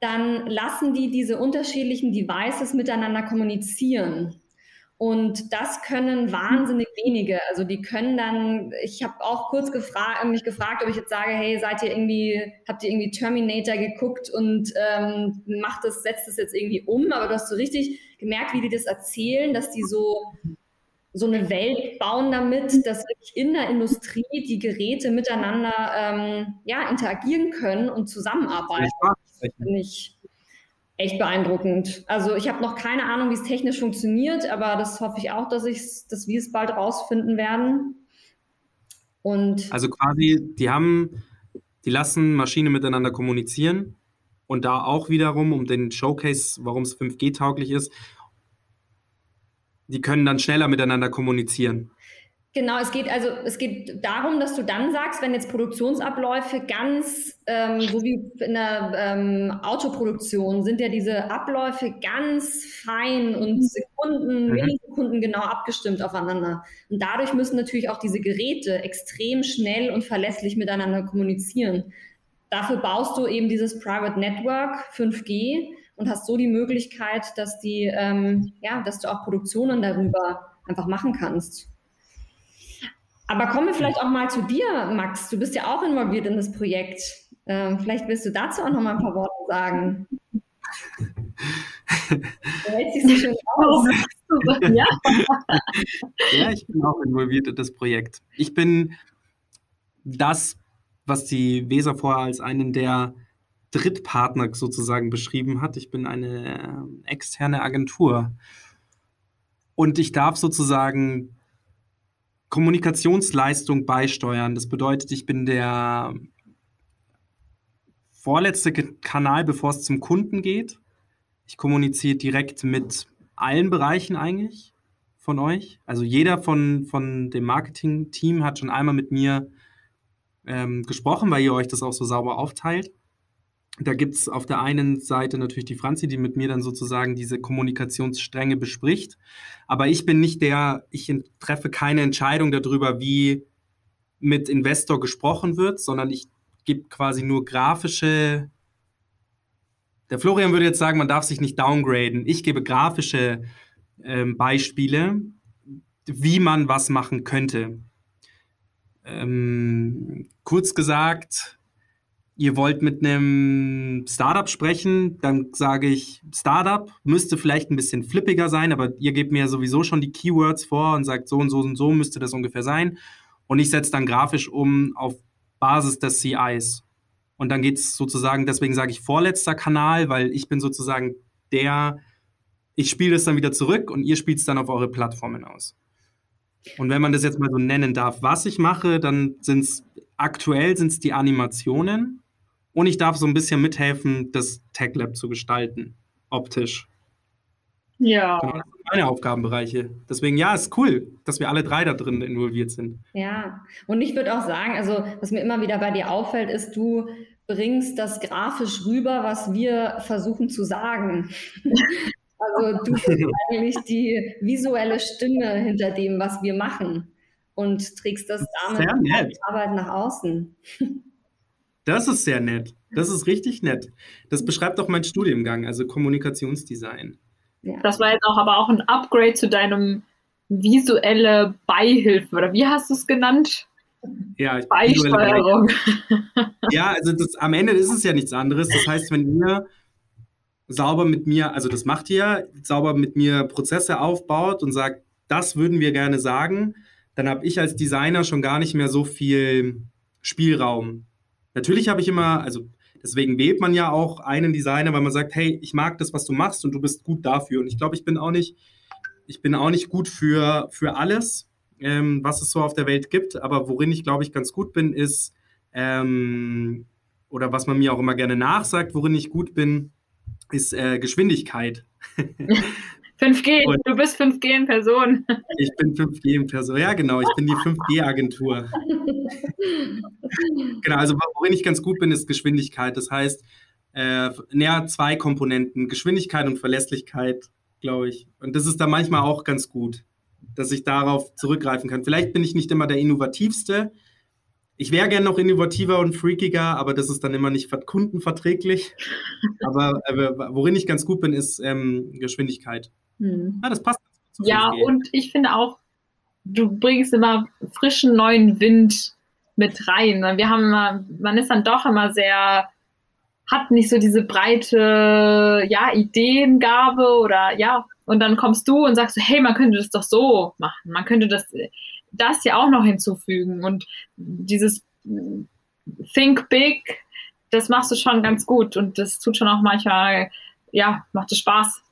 dann lassen die diese unterschiedlichen Devices miteinander kommunizieren. Und das können wahnsinnig wenige. Also die können dann, ich habe auch kurz gefra mich gefragt, ob ich jetzt sage, hey, seid ihr irgendwie, habt ihr irgendwie Terminator geguckt und ähm, macht das, setzt das jetzt irgendwie um? Aber du hast so richtig gemerkt, wie die das erzählen, dass die so so eine Welt bauen damit, dass wirklich in der Industrie die Geräte miteinander ähm, ja, interagieren können und zusammenarbeiten. Finde ich echt beeindruckend. Also ich habe noch keine Ahnung, wie es technisch funktioniert, aber das hoffe ich auch, dass, ich's, dass wir es bald rausfinden werden. Und Also quasi, die haben, die lassen Maschine miteinander kommunizieren und da auch wiederum, um den Showcase, warum es 5G tauglich ist, die können dann schneller miteinander kommunizieren. Genau, es geht also es geht darum, dass du dann sagst, wenn jetzt Produktionsabläufe ganz, ähm, so wie in der ähm, Autoproduktion, sind ja diese Abläufe ganz fein und Sekunden, Mhm. Millisekunden genau abgestimmt aufeinander. Und dadurch müssen natürlich auch diese Geräte extrem schnell und verlässlich miteinander kommunizieren. Dafür baust du eben dieses Private Network 5G und hast so die Möglichkeit, dass die, ähm, ja, dass du auch Produktionen darüber einfach machen kannst. Aber kommen wir vielleicht auch mal zu dir, Max. Du bist ja auch involviert in das Projekt. Ähm, vielleicht willst du dazu auch noch mal ein paar Worte sagen. Du hältst dich so schön aus. ja. Ja, ich bin auch involviert in das Projekt. Ich bin das, was die Weser vorher als einen der Drittpartner sozusagen beschrieben hat. Ich bin eine äh, externe Agentur. Und ich darf sozusagen Kommunikationsleistung beisteuern. Das bedeutet, ich bin der vorletzte Kanal, bevor es zum Kunden geht. Ich kommuniziere direkt mit allen Bereichen eigentlich von euch. Also jeder von, von dem Marketing-Team hat schon einmal mit mir ähm, gesprochen, weil ihr euch das auch so sauber aufteilt. Da gibt es auf der einen Seite natürlich die Franzi, die mit mir dann sozusagen diese Kommunikationsstränge bespricht. Aber ich bin nicht der, ich treffe keine Entscheidung darüber, wie mit Investor gesprochen wird, sondern ich gebe quasi nur grafische. Der Florian würde jetzt sagen, man darf sich nicht downgraden. Ich gebe grafische ähm, Beispiele, wie man was machen könnte. Ähm, kurz gesagt, ihr wollt mit einem Startup sprechen, dann sage ich, Startup müsste vielleicht ein bisschen flippiger sein, aber ihr gebt mir sowieso schon die Keywords vor und sagt, so und so und so müsste das ungefähr sein. Und ich setze dann grafisch um auf Basis des CIs. Und dann geht es sozusagen, deswegen sage ich vorletzter Kanal, weil ich bin sozusagen der, ich spiele das dann wieder zurück und ihr spielt es dann auf eure Plattformen aus. Und wenn man das jetzt mal so nennen darf, was ich mache, dann sind es aktuell sind die Animationen und ich darf so ein bisschen mithelfen, das Tech Lab zu gestalten, optisch. Ja. Genau, das sind meine Aufgabenbereiche. Deswegen, ja, ist cool, dass wir alle drei da drin involviert sind. Ja, und ich würde auch sagen, also was mir immer wieder bei dir auffällt, ist, du bringst das grafisch rüber, was wir versuchen zu sagen. Also du bist eigentlich die visuelle Stimme hinter dem, was wir machen und trägst das damit Arbeit nach außen. Das ist sehr nett. Das ist richtig nett. Das beschreibt auch mein Studiengang, also Kommunikationsdesign. Ja. Das war jetzt auch aber auch ein Upgrade zu deinem visuelle Beihilfe, oder wie hast du es genannt? Ja, ich Beisteuerung. Ja, also das, am Ende ist es ja nichts anderes. Das heißt, wenn ihr sauber mit mir, also das macht ihr, sauber mit mir Prozesse aufbaut und sagt, das würden wir gerne sagen, dann habe ich als Designer schon gar nicht mehr so viel Spielraum. Natürlich habe ich immer, also deswegen wählt man ja auch einen Designer, weil man sagt, hey, ich mag das, was du machst und du bist gut dafür. Und ich glaube, ich bin auch nicht, ich bin auch nicht gut für, für alles, ähm, was es so auf der Welt gibt. Aber worin ich, glaube ich, ganz gut bin, ist, ähm, oder was man mir auch immer gerne nachsagt, worin ich gut bin, ist äh, Geschwindigkeit. 5G, und du bist 5G in Person. Ich bin 5G in Person, ja genau, ich bin die 5G-Agentur. genau, also worin ich ganz gut bin, ist Geschwindigkeit. Das heißt, äh, näher zwei Komponenten, Geschwindigkeit und Verlässlichkeit, glaube ich. Und das ist da manchmal auch ganz gut, dass ich darauf zurückgreifen kann. Vielleicht bin ich nicht immer der Innovativste, ich wäre gerne noch innovativer und freakiger, aber das ist dann immer nicht kundenverträglich. aber äh, worin ich ganz gut bin, ist ähm, Geschwindigkeit. Hm. Ja, das passt. Ja, und ich finde auch, du bringst immer frischen neuen Wind mit rein. Wir haben immer, man ist dann doch immer sehr, hat nicht so diese breite, ja, Ideengabe oder ja, und dann kommst du und sagst, hey, man könnte das doch so machen. Man könnte das, das ja auch noch hinzufügen. Und dieses Think Big, das machst du schon ganz gut. Und das tut schon auch manchmal, ja, macht es Spaß.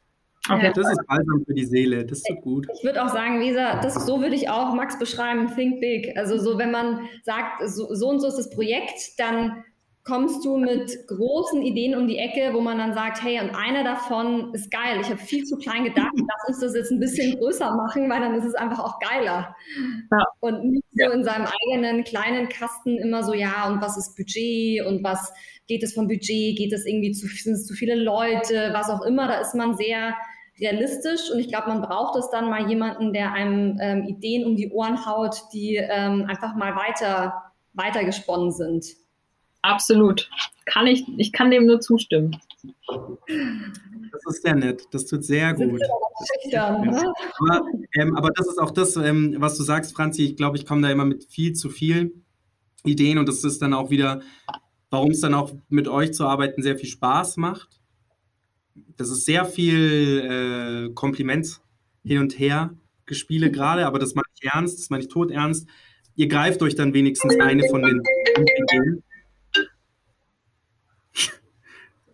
Okay, das ist balsam für die Seele, das ist so gut. Ich würde auch sagen, Lisa, das, so würde ich auch Max beschreiben, Think Big. Also so, wenn man sagt, so, so und so ist das Projekt, dann kommst du mit großen Ideen um die Ecke, wo man dann sagt, hey, und einer davon ist geil. Ich habe viel zu klein gedacht, lass uns das jetzt ein bisschen größer machen, weil dann ist es einfach auch geiler. Ja. Und nicht so in seinem eigenen kleinen Kasten immer so, ja, und was ist Budget und was geht es vom Budget, geht es irgendwie zu, sind es zu viele Leute, was auch immer. Da ist man sehr realistisch und ich glaube, man braucht es dann mal jemanden, der einem ähm, Ideen um die Ohren haut, die ähm, einfach mal weiter, weiter gesponnen sind. Absolut. Kann ich, ich kann dem nur zustimmen. Das ist sehr nett. Das tut sehr gut. Schüchtern, ne? aber, ähm, aber das ist auch das, ähm, was du sagst, Franzi. Ich glaube, ich komme da immer mit viel zu viel Ideen und das ist dann auch wieder, warum es dann auch mit euch zu arbeiten sehr viel Spaß macht. Das ist sehr viel äh, Kompliment hin und her gespiele gerade, aber das meine ich ernst, das meine ich tot ernst. Ihr greift euch dann wenigstens eine von den Ideen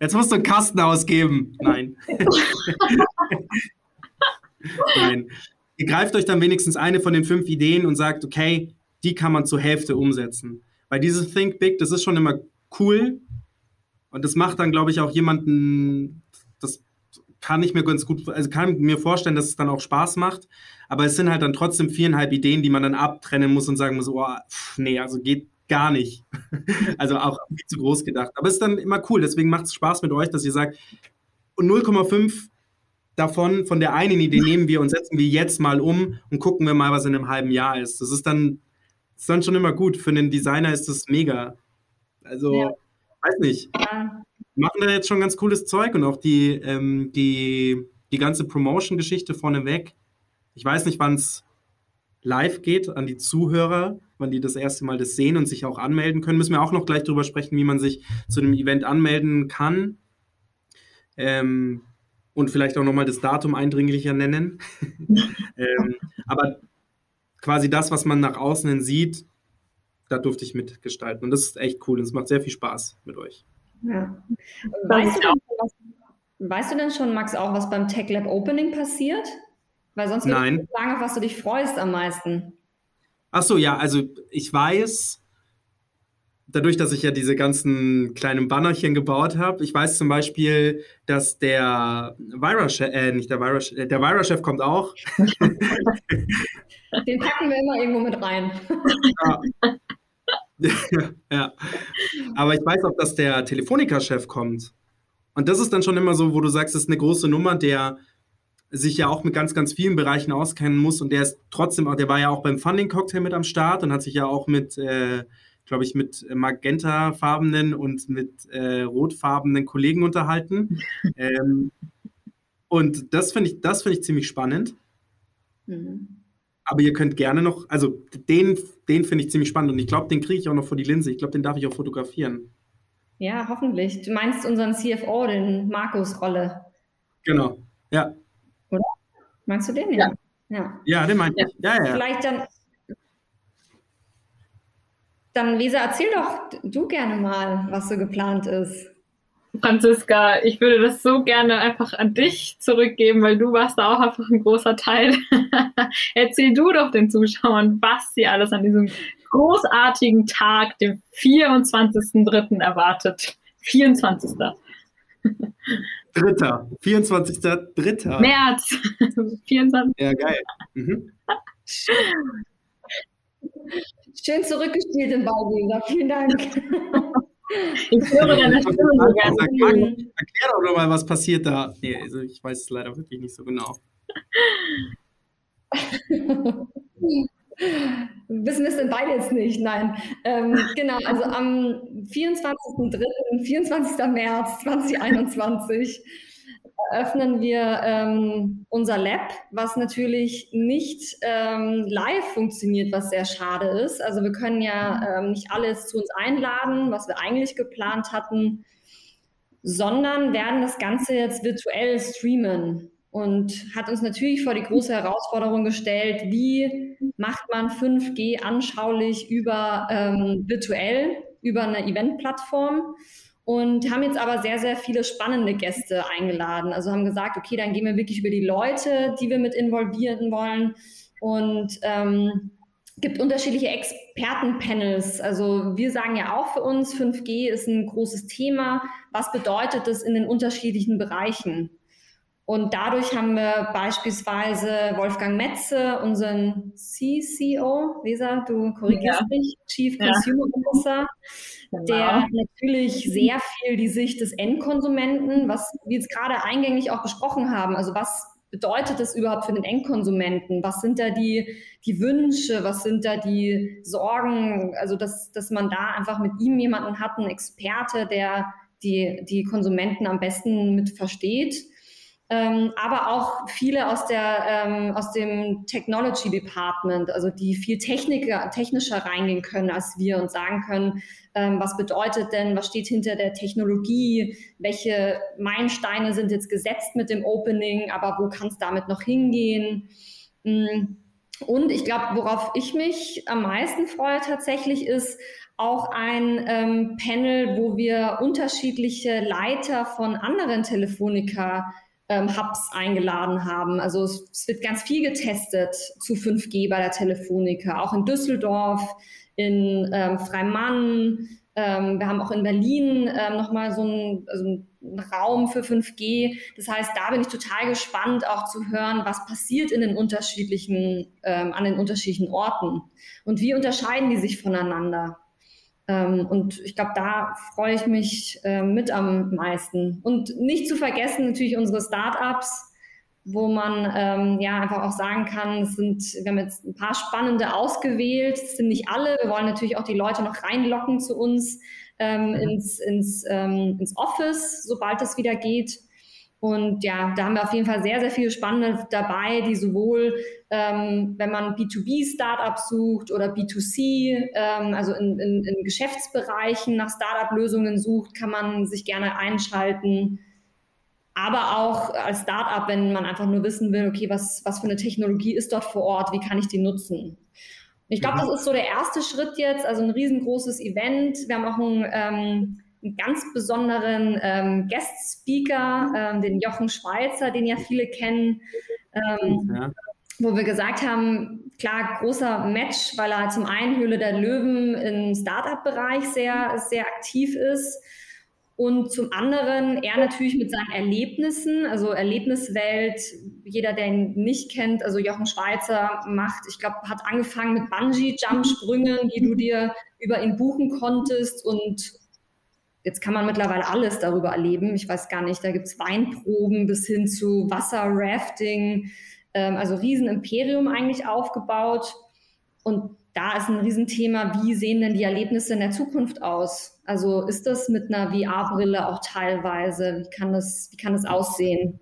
Jetzt musst du einen Kasten ausgeben. Nein. Nein. Ihr greift euch dann wenigstens eine von den fünf Ideen und sagt, okay, die kann man zur Hälfte umsetzen. Weil dieses Think Big, das ist schon immer cool. Und das macht dann, glaube ich, auch jemanden, kann ich mir ganz gut, also kann mir vorstellen, dass es dann auch Spaß macht. Aber es sind halt dann trotzdem viereinhalb Ideen, die man dann abtrennen muss und sagen muss, oh, pff, nee, also geht, gar nicht. Also auch viel zu groß gedacht. Aber es ist dann immer cool. Deswegen macht es Spaß mit euch, dass ihr sagt, 0,5 davon, von der einen Idee nehmen wir und setzen wir jetzt mal um und gucken wir mal, was in einem halben Jahr ist. Das ist dann, das ist dann schon immer gut. Für einen Designer ist das mega. Also, ja. weiß nicht. Ja. Machen da jetzt schon ganz cooles Zeug und auch die, ähm, die, die ganze Promotion-Geschichte vorneweg. Ich weiß nicht, wann es live geht an die Zuhörer wann die das erste Mal das sehen und sich auch anmelden können. Müssen wir auch noch gleich darüber sprechen, wie man sich zu einem Event anmelden kann. Ähm, und vielleicht auch nochmal das Datum eindringlicher nennen. ähm, aber quasi das, was man nach außen hin sieht, da durfte ich mitgestalten. Und das ist echt cool und es macht sehr viel Spaß mit euch. Ja. Weißt, du denn, was, weißt du denn schon, Max, auch was beim Tech Lab Opening passiert? Weil sonst würde ich sagen, auf was du dich freust am meisten. Ach so, ja, also ich weiß, dadurch, dass ich ja diese ganzen kleinen Bannerchen gebaut habe, ich weiß zum Beispiel, dass der Vira-Chef, äh, nicht der Vira, äh, der Vira-Chef kommt auch. Den packen wir immer irgendwo mit rein. Ja. ja. Aber ich weiß auch, dass der Telefonica-Chef kommt. Und das ist dann schon immer so, wo du sagst, das ist eine große Nummer, der sich ja auch mit ganz, ganz vielen Bereichen auskennen muss und der ist trotzdem auch, der war ja auch beim Funding Cocktail mit am Start und hat sich ja auch mit, äh, glaube ich, mit magentafarbenen und mit äh, rotfarbenen Kollegen unterhalten. ähm, und das finde ich, das finde ich ziemlich spannend. Mhm. Aber ihr könnt gerne noch, also den, den finde ich ziemlich spannend und ich glaube, den kriege ich auch noch vor die Linse. Ich glaube, den darf ich auch fotografieren. Ja, hoffentlich. Du meinst unseren CFO, den Markus Rolle. Genau, ja. Oder? Meinst du den? Ja. Ja, ja den meinte ich. Ja, ja. Vielleicht dann, dann, Lisa, erzähl doch du gerne mal, was so geplant ist. Franziska, ich würde das so gerne einfach an dich zurückgeben, weil du warst da auch einfach ein großer Teil. Erzähl du doch den Zuschauern, was sie alles an diesem großartigen Tag, dem 24.03. erwartet. 24. Dritter. 24. Dritter. März. 24. Ja, geil. Mhm. Schön zurückgespielt im Ballweser. Vielen Dank. Ich höre deine Stimme so. Erklär doch nochmal, was passiert da. Nee, also ich weiß es leider wirklich nicht so genau. Wissen wir es denn beide jetzt nicht? Nein. Ähm, genau, also am 24.03., 24. März 2021 eröffnen wir ähm, unser Lab, was natürlich nicht ähm, live funktioniert, was sehr schade ist. Also wir können ja ähm, nicht alles zu uns einladen, was wir eigentlich geplant hatten, sondern werden das Ganze jetzt virtuell streamen und hat uns natürlich vor die große Herausforderung gestellt, wie macht man 5G anschaulich über ähm, virtuell, über eine Eventplattform und haben jetzt aber sehr, sehr viele spannende Gäste eingeladen. Also haben gesagt, okay, dann gehen wir wirklich über die Leute, die wir mit involvieren wollen und ähm, gibt unterschiedliche Expertenpanels. Also wir sagen ja auch für uns, 5G ist ein großes Thema. Was bedeutet das in den unterschiedlichen Bereichen? Und dadurch haben wir beispielsweise Wolfgang Metze, unseren CCO, Lisa, du korrigierst ja. mich, Chief Consumer ja. Officer, genau. der natürlich sehr viel die Sicht des Endkonsumenten, was wir jetzt gerade eingängig auch besprochen haben, also was bedeutet das überhaupt für den Endkonsumenten? Was sind da die, die Wünsche? Was sind da die Sorgen? Also, dass, dass man da einfach mit ihm jemanden hat, einen Experte, der die, die Konsumenten am besten mit versteht ähm, aber auch viele aus, der, ähm, aus dem Technology Department, also die viel techniker, technischer reingehen können als wir und sagen können, ähm, was bedeutet denn, was steht hinter der Technologie, welche Meilensteine sind jetzt gesetzt mit dem Opening, aber wo kann es damit noch hingehen? Mm. Und ich glaube, worauf ich mich am meisten freue tatsächlich ist, auch ein ähm, Panel, wo wir unterschiedliche Leiter von anderen Telefonica ähm, Hubs eingeladen haben. Also es, es, wird ganz viel getestet zu 5G bei der Telefonica, auch in Düsseldorf, in ähm, Freimann. Ähm, wir haben auch in Berlin ähm, nochmal so einen, also einen Raum für 5G. Das heißt, da bin ich total gespannt, auch zu hören, was passiert in den unterschiedlichen, ähm, an den unterschiedlichen Orten und wie unterscheiden die sich voneinander. Ähm, und ich glaube, da freue ich mich äh, mit am meisten. Und nicht zu vergessen natürlich unsere Startups, wo man ähm, ja einfach auch sagen kann, es sind, wir haben jetzt ein paar spannende ausgewählt, es sind nicht alle. Wir wollen natürlich auch die Leute noch reinlocken zu uns ähm, mhm. ins, ins, ähm, ins Office, sobald es wieder geht. Und ja, da haben wir auf jeden Fall sehr, sehr viele Spannende dabei, die sowohl, ähm, wenn man B2B-Startups sucht oder B2C, ähm, also in, in, in Geschäftsbereichen nach Startup-Lösungen sucht, kann man sich gerne einschalten. Aber auch als Startup, wenn man einfach nur wissen will, okay, was, was für eine Technologie ist dort vor Ort, wie kann ich die nutzen? Ich glaube, mhm. das ist so der erste Schritt jetzt, also ein riesengroßes Event. Wir haben auch ein ähm, einen ganz besonderen ähm, Guest-Speaker, ähm, den Jochen Schweizer, den ja viele kennen, ähm, ja. wo wir gesagt haben, klar, großer Match, weil er zum einen Höhle der Löwen im Startup-Bereich sehr, sehr aktiv ist und zum anderen er natürlich mit seinen Erlebnissen, also Erlebniswelt, jeder, der ihn nicht kennt, also Jochen Schweizer macht, ich glaube, hat angefangen mit Bungee-Jump-Sprüngen, die du dir über ihn buchen konntest und Jetzt kann man mittlerweile alles darüber erleben. Ich weiß gar nicht, da gibt es Weinproben bis hin zu Wasserrafting, ähm, also Riesenimperium eigentlich aufgebaut. Und da ist ein Riesenthema, wie sehen denn die Erlebnisse in der Zukunft aus? Also ist das mit einer VR-Brille auch teilweise? Wie kann das, wie kann das aussehen?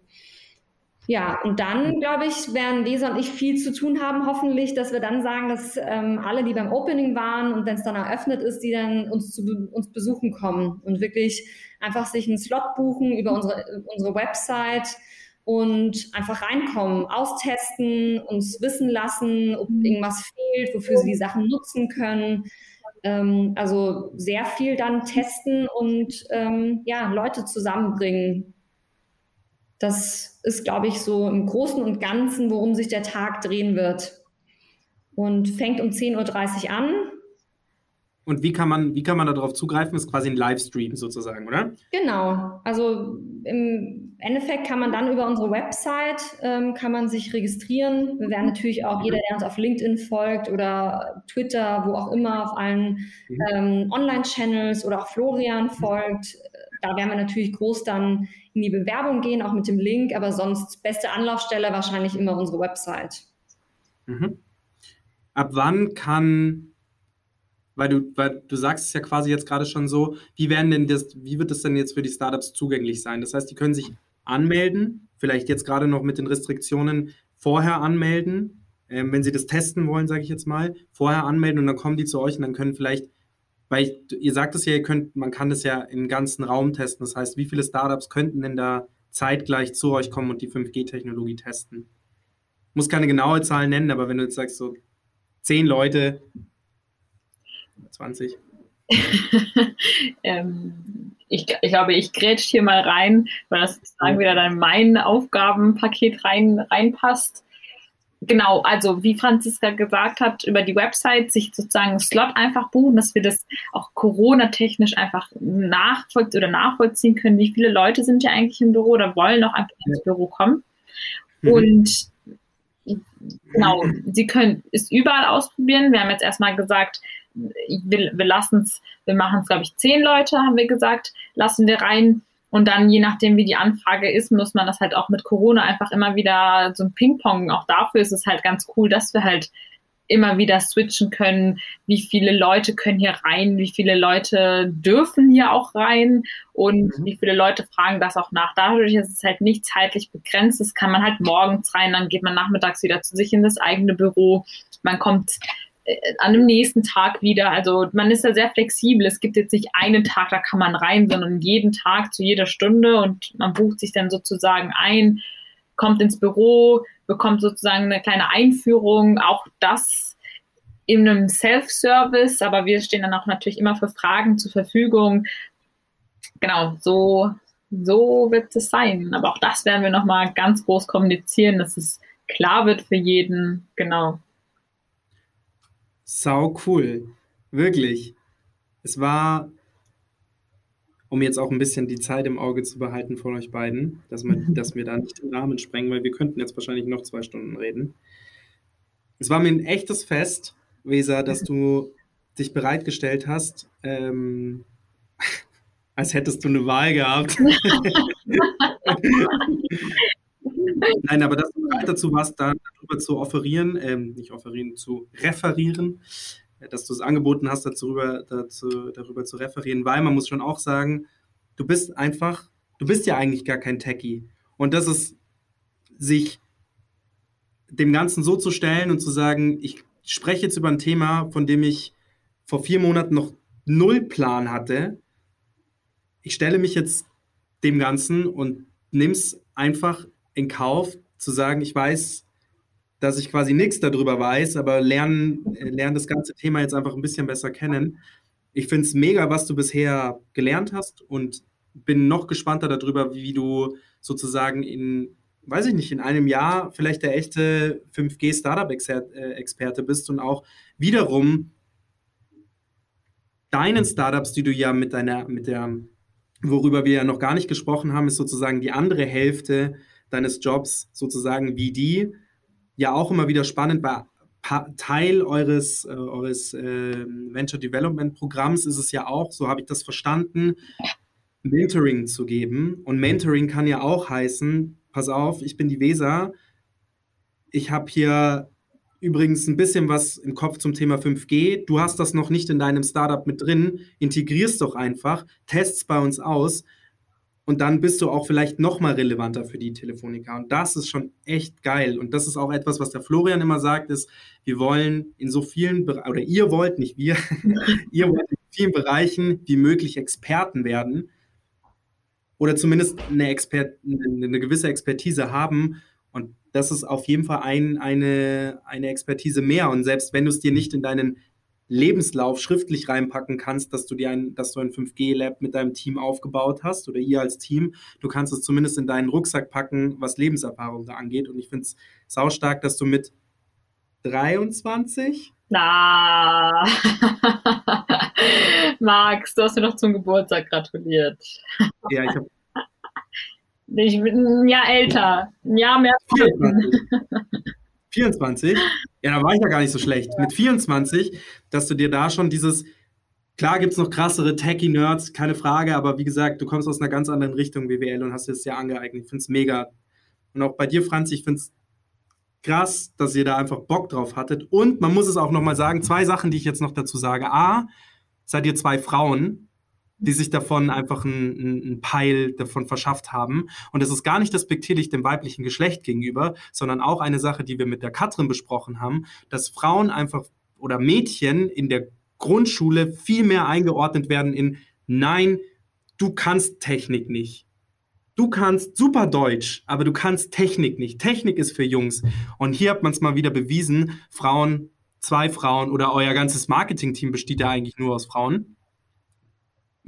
Ja, und dann, glaube ich, werden Leser und ich viel zu tun haben, hoffentlich, dass wir dann sagen, dass ähm, alle, die beim Opening waren und wenn es dann eröffnet ist, die dann uns zu uns besuchen kommen und wirklich einfach sich einen Slot buchen über unsere, unsere Website und einfach reinkommen, austesten, uns wissen lassen, ob irgendwas fehlt, wofür sie die Sachen nutzen können. Ähm, also sehr viel dann testen und ähm, ja, Leute zusammenbringen. Das ist, glaube ich, so im Großen und Ganzen, worum sich der Tag drehen wird. Und fängt um 10.30 Uhr an und wie kann man, wie kann man darauf zugreifen? Das ist quasi ein Livestream sozusagen, oder? Genau. Also im Endeffekt kann man dann über unsere Website ähm, kann man sich registrieren. Wir werden natürlich auch jeder, der uns auf LinkedIn folgt oder Twitter, wo auch immer, auf allen mhm. ähm, Online-Channels oder auch Florian folgt. Da werden wir natürlich groß dann in die Bewerbung gehen, auch mit dem Link, aber sonst beste Anlaufstelle wahrscheinlich immer unsere Website. Mhm. Ab wann kann weil du, weil du sagst es ja quasi jetzt gerade schon so, wie werden denn das, wie wird das denn jetzt für die Startups zugänglich sein? Das heißt, die können sich anmelden, vielleicht jetzt gerade noch mit den Restriktionen vorher anmelden, ähm, wenn sie das testen wollen, sage ich jetzt mal, vorher anmelden und dann kommen die zu euch und dann können vielleicht, weil ich, ihr sagt es ja, ihr könnt, man kann das ja im ganzen Raum testen. Das heißt, wie viele Startups könnten denn da zeitgleich zu euch kommen und die 5G-Technologie testen? Muss keine genaue Zahl nennen, aber wenn du jetzt sagst, so zehn Leute 20? ähm, ich, ich, glaube, ich grätsch hier mal rein, weil das sozusagen wieder in mein Aufgabenpaket rein, reinpasst. Genau, also wie Franziska gesagt hat, über die Website sich sozusagen einen Slot einfach buchen, dass wir das auch Corona-technisch einfach nachvollziehen oder nachvollziehen können, wie viele Leute sind ja eigentlich im Büro oder wollen noch einfach ins Büro kommen. Mhm. Und genau, sie können es überall ausprobieren. Wir haben jetzt erstmal gesagt, wir, wir lassen es, wir machen es, glaube ich, zehn Leute, haben wir gesagt, lassen wir rein. Und dann, je nachdem, wie die Anfrage ist, muss man das halt auch mit Corona einfach immer wieder so ein Ping-Pong. Auch dafür ist es halt ganz cool, dass wir halt immer wieder switchen können, wie viele Leute können hier rein, wie viele Leute dürfen hier auch rein und mhm. wie viele Leute fragen das auch nach. Dadurch ist es halt nicht zeitlich begrenzt. Das kann man halt morgens rein, dann geht man nachmittags wieder zu sich in das eigene Büro. Man kommt an dem nächsten Tag wieder. Also man ist ja sehr flexibel. Es gibt jetzt nicht einen Tag, da kann man rein, sondern jeden Tag zu jeder Stunde und man bucht sich dann sozusagen ein, kommt ins Büro, bekommt sozusagen eine kleine Einführung. Auch das in einem Self-Service, aber wir stehen dann auch natürlich immer für Fragen zur Verfügung. Genau, so, so wird es sein. Aber auch das werden wir nochmal ganz groß kommunizieren, dass es klar wird für jeden. Genau. Sau cool. Wirklich. Es war, um jetzt auch ein bisschen die Zeit im Auge zu behalten von euch beiden, dass, man, dass wir da nicht den Rahmen sprengen, weil wir könnten jetzt wahrscheinlich noch zwei Stunden reden. Es war mir ein echtes Fest, Weser, dass du dich bereitgestellt hast, ähm, als hättest du eine Wahl gehabt. Nein, aber dass du bereit dazu warst, da, darüber zu offerieren, ähm, nicht offerieren, zu referieren, äh, dass du es angeboten hast, darüber, dazu, darüber zu referieren, weil man muss schon auch sagen, du bist einfach, du bist ja eigentlich gar kein Techie. Und das ist, sich dem Ganzen so zu stellen und zu sagen, ich spreche jetzt über ein Thema, von dem ich vor vier Monaten noch null Plan hatte. Ich stelle mich jetzt dem Ganzen und nimm es einfach in Kauf, zu sagen, ich weiß, dass ich quasi nichts darüber weiß, aber lernen, äh, lernen das ganze Thema jetzt einfach ein bisschen besser kennen. Ich finde es mega, was du bisher gelernt hast und bin noch gespannter darüber, wie du sozusagen in, weiß ich nicht, in einem Jahr vielleicht der echte 5G-Startup-Experte bist und auch wiederum deinen Startups, die du ja mit deiner, mit der, worüber wir ja noch gar nicht gesprochen haben, ist sozusagen die andere Hälfte deines Jobs sozusagen wie die. Ja, auch immer wieder spannend, weil Teil eures, äh, eures äh, Venture Development Programms ist es ja auch, so habe ich das verstanden, Mentoring zu geben. Und Mentoring kann ja auch heißen, pass auf, ich bin die Weser, ich habe hier übrigens ein bisschen was im Kopf zum Thema 5G. Du hast das noch nicht in deinem Startup mit drin. Integrierst doch einfach, test's bei uns aus und dann bist du auch vielleicht noch mal relevanter für die Telefonica. Und das ist schon echt geil. Und das ist auch etwas, was der Florian immer sagt, ist, wir wollen in so vielen, Bereichen, oder ihr wollt, nicht wir, ihr wollt in vielen Bereichen wie möglich Experten werden. oder zumindest eine, Expert, eine gewisse Expertise haben. Und das ist auf jeden Fall ein, eine, eine Expertise mehr. Und selbst wenn du es dir nicht in deinen Lebenslauf schriftlich reinpacken kannst, dass du dir ein, dass du ein 5G-Lab mit deinem Team aufgebaut hast oder ihr als Team. Du kannst es zumindest in deinen Rucksack packen, was Lebenserfahrung da angeht. Und ich finde es saustark, dass du mit 23? Na, Max, du hast mir noch zum Geburtstag gratuliert. Ja, ich habe. Ich bin ein Jahr älter, ein Jahr mehr. 24. 24? Ja, da war ich ja gar nicht so schlecht. Mit 24, dass du dir da schon dieses, klar gibt es noch krassere Techie-Nerds, keine Frage, aber wie gesagt, du kommst aus einer ganz anderen Richtung BWL und hast es ja angeeignet. Ich finde es mega. Und auch bei dir, Franz, ich finde es krass, dass ihr da einfach Bock drauf hattet. Und man muss es auch nochmal sagen, zwei Sachen, die ich jetzt noch dazu sage. A, seid ihr zwei Frauen, die sich davon einfach einen, einen Peil davon verschafft haben. Und es ist gar nicht despektierlich dem weiblichen Geschlecht gegenüber, sondern auch eine Sache, die wir mit der Katrin besprochen haben, dass Frauen einfach oder Mädchen in der Grundschule viel mehr eingeordnet werden in Nein, du kannst Technik nicht. Du kannst super Deutsch, aber du kannst Technik nicht. Technik ist für Jungs. Und hier hat man es mal wieder bewiesen, Frauen, zwei Frauen oder euer ganzes Marketing-Team besteht ja eigentlich nur aus Frauen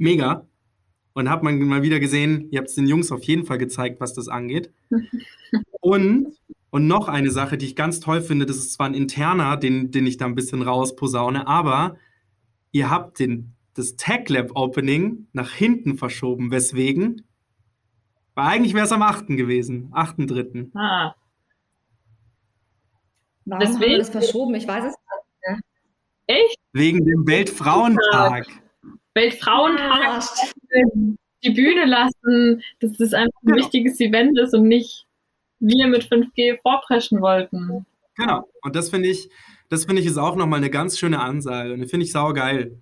mega. Und hat man mal wieder gesehen, ihr habt es den Jungs auf jeden Fall gezeigt, was das angeht. und, und noch eine Sache, die ich ganz toll finde, das ist zwar ein interner, den, den ich da ein bisschen rausposaune, aber ihr habt den, das Tech Lab Opening nach hinten verschoben. Weswegen? Weil eigentlich wäre es am 8. gewesen, 8.3. Ah. Warum haben wir das verschoben? Ich weiß es nicht. Echt? Wegen dem Weltfrauentag. Weltfrauentag die Bühne lassen, dass das einfach ein Genau. wichtiges Event ist und nicht wir mit 5G vorpreschen wollten. Genau. Und das finde ich, das finde ich ist auch nochmal eine ganz schöne Ansage. Und die finde ich saugeil.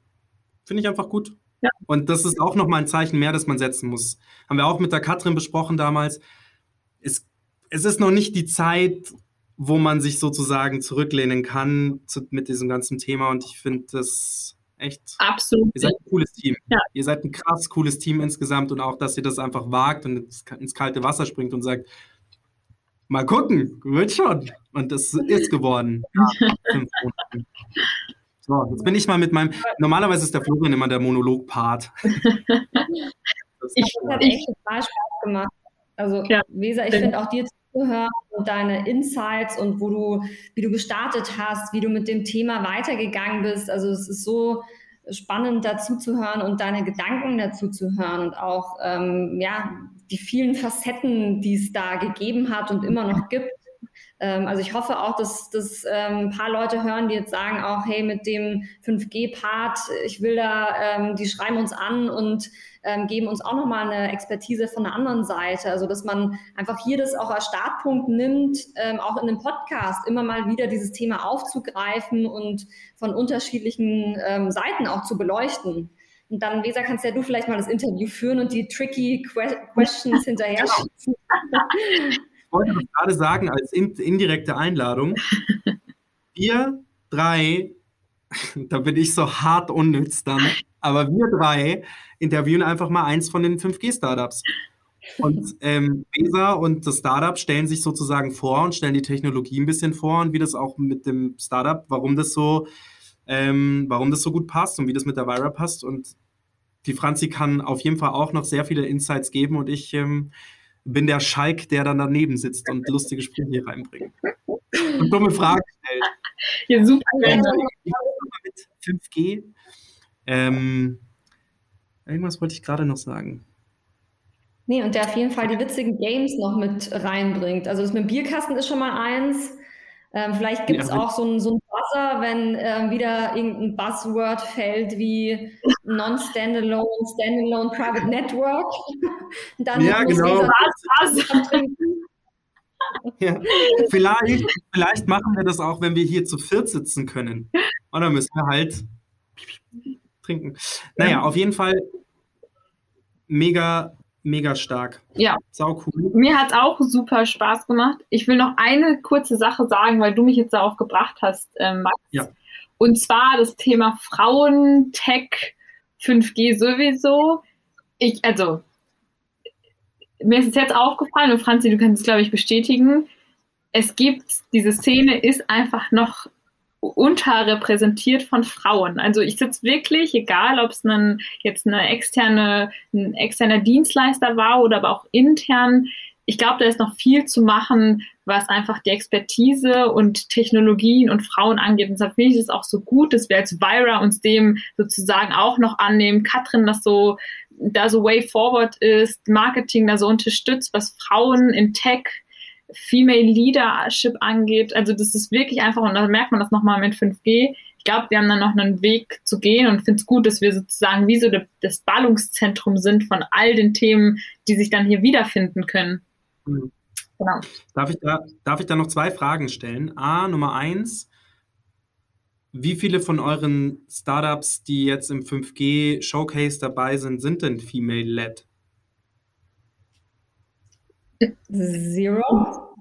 Finde ich einfach gut. Ja. Und das ist auch nochmal ein Zeichen mehr, das man setzen muss. Haben wir auch mit der Katrin besprochen damals. Es, es ist noch nicht die Zeit, wo man sich sozusagen zurücklehnen kann zu, mit diesem ganzen Thema. Und ich finde das echt. Absolut. Ihr seid ein cooles Team. Ja. Ihr seid ein krass cooles Team insgesamt und auch, dass ihr das einfach wagt und ins, kalte Wasser springt und sagt, mal gucken, wird schon. Und das ist geworden. Ja. So, jetzt bin ich mal mit meinem. Normalerweise ist der Florian immer der Monolog-Part. Ich- Das hat echt total Spaß gemacht. Also, Ja. Weser, ich finde auch dir zuzuhören und deine Insights und wo du, wie du gestartet hast, wie du mit dem Thema weitergegangen bist. Also, es ist so spannend dazu zu hören und deine Gedanken dazu zu hören und auch, ähm, ja, die vielen Facetten, die es da gegeben hat und immer noch gibt. Ähm, also ich hoffe auch, dass, dass ähm, ein paar Leute hören, die jetzt sagen auch, hey, mit dem 5G-Part, ich will da, ähm, die schreiben uns an und ähm, geben uns auch nochmal eine Expertise von der anderen Seite. Also dass man einfach hier das auch als Startpunkt nimmt, ähm, auch in einem Podcast immer mal wieder dieses Thema aufzugreifen und von unterschiedlichen ähm, Seiten auch zu beleuchten. Und dann, Weser, kannst ja du vielleicht mal das Interview führen und die tricky que Questions hinterher schießen. Ich wollte das gerade sagen als in, indirekte Einladung. Wir drei, da bin ich so hart unnütz dann, aber wir drei interviewen einfach mal eins von den 5G-Startups. Und ähm, Weser und das Startup stellen sich sozusagen vor und stellen die Technologie ein bisschen vor und wie das auch mit dem Startup, warum das so, ähm, warum das so gut passt und wie das mit der Vira passt. Und die Franzi kann auf jeden Fall auch noch sehr viele Insights geben und ich ähm, bin der Schalk, der dann daneben sitzt und lustige Sprüche hier reinbringt. Und dumme Fragen stellt. Ja, super. Ähm, mit 5G. Ähm, irgendwas wollte ich gerade noch sagen. Nee, und der auf jeden Fall die witzigen Games noch mit reinbringt. Also das mit dem Bierkasten ist schon mal eins. Ähm, vielleicht gibt es Ja. auch so ein, so ein Buzzer, wenn ähm, wieder irgendein Buzzword fällt wie Non-Standalone, Standalone Private Network. Dann Ja, genau. Ja. Vielleicht, vielleicht machen wir das auch, wenn wir hier zu viert sitzen können. Und dann müssen wir halt trinken. Naja, auf jeden Fall mega, mega stark. Ja. Sau cool. Mir hat auch super Spaß gemacht. Ich will noch eine kurze Sache sagen, weil du mich jetzt darauf gebracht hast, ähm, Max. Ja. Und zwar das Thema Frauen, Tech, 5G sowieso. Ich, also, mir ist es jetzt aufgefallen, und Franzi, du kannst es, glaube ich, bestätigen, es gibt, diese Szene ist einfach noch unterrepräsentiert von Frauen. Also ich sitze wirklich, egal ob es jetzt eine externe, ein externer Dienstleister war oder aber auch intern, ich glaube, da ist noch viel zu machen, was einfach die Expertise und Technologien und Frauen angeht. Und deshalb finde ich es auch so gut, dass wir als Vira uns dem sozusagen auch noch annehmen. Katrin das so, da so way forward ist, Marketing da so unterstützt, was Frauen in Tech Female Leadership angeht. Also das ist wirklich einfach, und da merkt man das nochmal mit 5G. Ich glaube, wir haben dann noch einen Weg zu gehen und finde es gut, dass wir sozusagen wie so das Ballungszentrum sind von all den Themen, die sich dann hier wiederfinden können. Mhm. Genau. Darf, ich da, darf ich da noch zwei Fragen stellen? A, Nummer eins. Wie viele von euren Startups, die jetzt im 5G Showcase dabei sind, sind denn female-led? Zero.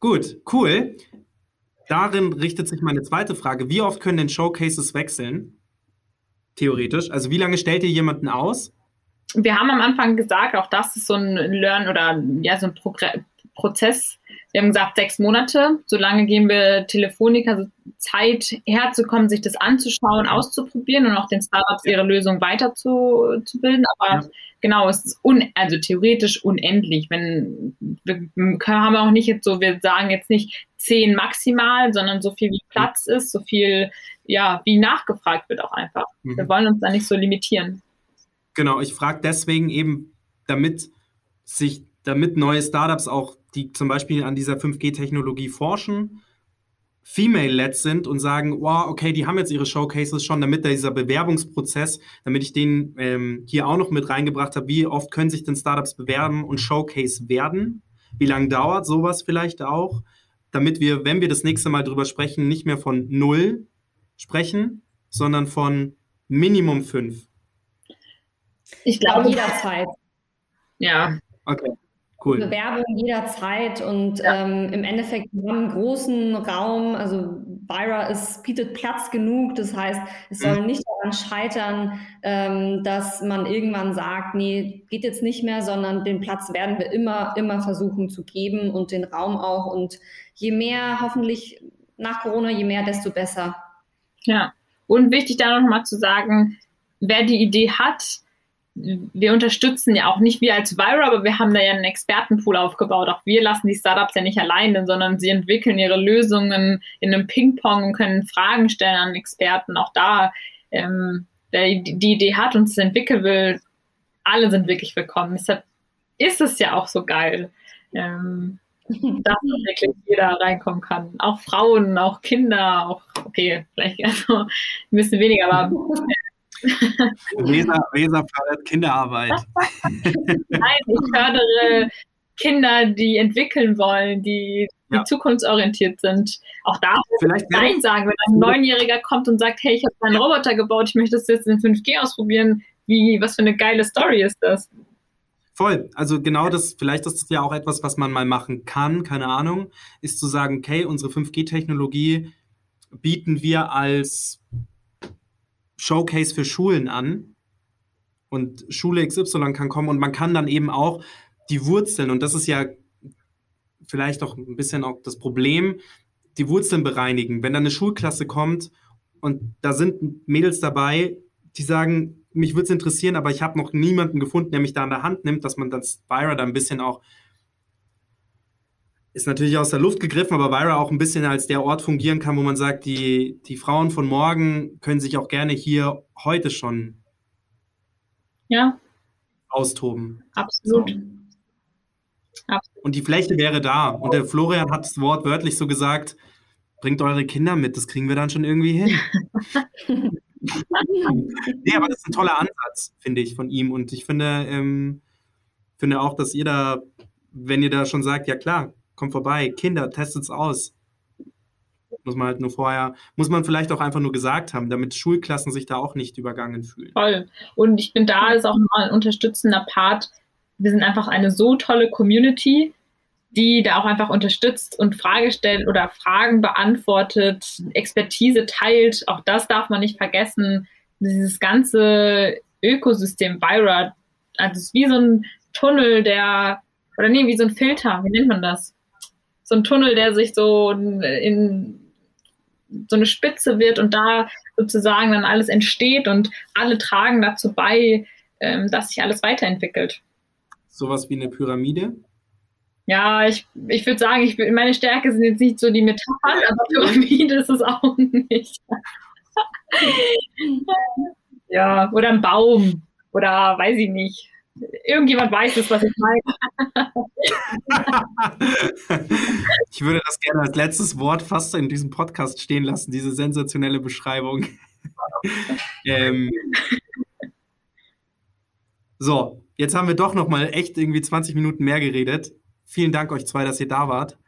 Gut, cool. Darin richtet sich meine zweite Frage. Wie oft können denn Showcases wechseln? Theoretisch. Also wie lange stellt ihr jemanden aus? Wir haben am Anfang gesagt, auch das ist so ein Learn oder ja, so ein Progr Prozess. Wir haben gesagt, sechs Monate. Solange geben wir Telefonica Zeit herzukommen, sich das anzuschauen, auszuprobieren und auch den Startups ihre Lösung weiterzubilden. Aber ja. genau, es ist un also theoretisch unendlich. Wenn wir haben auch nicht jetzt so, wir sagen jetzt nicht zehn maximal, sondern so viel wie Platz ist, so viel ja wie nachgefragt wird auch einfach. Mhm. Wir wollen uns da nicht so limitieren. Genau, ich frage deswegen eben, damit sich, damit neue Startups auch, die zum Beispiel an dieser 5G-Technologie forschen, female-led sind und sagen, wow, okay, die haben jetzt ihre Showcases schon, damit dieser Bewerbungsprozess, damit ich den ähm, hier auch noch mit reingebracht habe, wie oft können sich denn Startups bewerben und Showcase werden? Wie lange dauert sowas vielleicht auch? Damit wir, wenn wir das nächste Mal drüber sprechen, nicht mehr von null sprechen, sondern von Minimum fünf. Ich glaube jederzeit. Ja. Okay. Cool. Bewerbung jederzeit und ja. ähm, im Endeffekt wir haben einen großen Raum, also Byra ist, bietet Platz genug, das heißt, es soll mhm. nicht daran scheitern, ähm, dass man irgendwann sagt, nee, geht jetzt nicht mehr, sondern den Platz werden wir immer, immer versuchen zu geben und den Raum auch und je mehr hoffentlich nach Corona, je mehr, desto besser. Ja, und wichtig da noch mal zu sagen, wer die Idee hat, wir unterstützen ja auch nicht wir als Vira, aber wir haben da ja einen Expertenpool aufgebaut. Auch wir lassen die Startups ja nicht alleine, sondern sie entwickeln ihre Lösungen in einem Ping-Pong und können Fragen stellen an Experten. Auch da, ähm, wer die Idee hat und es entwickeln will, alle sind wirklich willkommen. Deshalb ist es ja auch so geil, ähm, dass wirklich jeder reinkommen kann. Auch Frauen, auch Kinder, auch, okay, vielleicht also ein bisschen weniger, aber Weser, Weser fördert Kinderarbeit. Nein, ich fördere Kinder, die entwickeln wollen, die, die ja. zukunftsorientiert sind. Auch da Vielleicht Nein sagen, wenn ein Neunjähriger kommt und sagt, hey, ich habe einen Roboter gebaut, ich möchte das jetzt in 5G ausprobieren. Wie, was für eine geile Story ist das? Voll. Also genau das, vielleicht ist das ja auch etwas, was man mal machen kann, keine Ahnung, ist zu sagen, okay, unsere 5G-Technologie bieten wir als Showcase für Schulen an und Schule XY kann kommen und man kann dann eben auch die Wurzeln, und das ist ja vielleicht auch ein bisschen auch das Problem, die Wurzeln bereinigen. Wenn dann eine Schulklasse kommt und da sind Mädels dabei, die sagen, mich würde es interessieren, aber ich habe noch niemanden gefunden, der mich da an der Hand nimmt, dass man das Vira da ein bisschen auch ist natürlich aus der Luft gegriffen, aber Vira auch ein bisschen als der Ort fungieren kann, wo man sagt, die, die Frauen von morgen können sich auch gerne hier heute schon ja. austoben. Absolut. So. Absolut. Und die Fläche wäre da. Und der Florian hat das Wort wörtlich so gesagt, bringt eure Kinder mit, das kriegen wir dann schon irgendwie hin. nee, aber das ist ein toller Ansatz, finde ich, von ihm. Und ich finde, ähm, finde auch, dass ihr da, wenn ihr da schon sagt, ja klar, kommt vorbei, Kinder, testet es aus. Muss man halt nur vorher, muss man vielleicht auch einfach nur gesagt haben, damit Schulklassen sich da auch nicht übergangen fühlen. Toll. Und ich bin da ist auch mal ein unterstützender Part. Wir sind einfach eine so tolle Community, die da auch einfach unterstützt und Frage stellt oder Fragen beantwortet, Expertise teilt. Auch das darf man nicht vergessen. Dieses ganze Ökosystem Vira also es ist wie so ein Tunnel, der, oder nee, wie so ein Filter, wie nennt man das? So ein Tunnel, der sich so in so eine Spitze wird und da sozusagen dann alles entsteht und alle tragen dazu bei, ähm, dass sich alles weiterentwickelt. Sowas wie eine Pyramide? Ja, ich, ich würde sagen, ich, meine Stärke sind jetzt nicht so die Metaphern, aber Pyramide ist es auch nicht. ja, oder ein Baum oder weiß ich nicht. Irgendjemand weiß es, was ich meine. ich würde das gerne als letztes Wort fast in diesem Podcast stehen lassen, diese sensationelle Beschreibung. ähm, so, jetzt haben wir doch noch mal echt irgendwie 20 Minuten mehr geredet. Vielen Dank euch zwei, dass ihr da wart.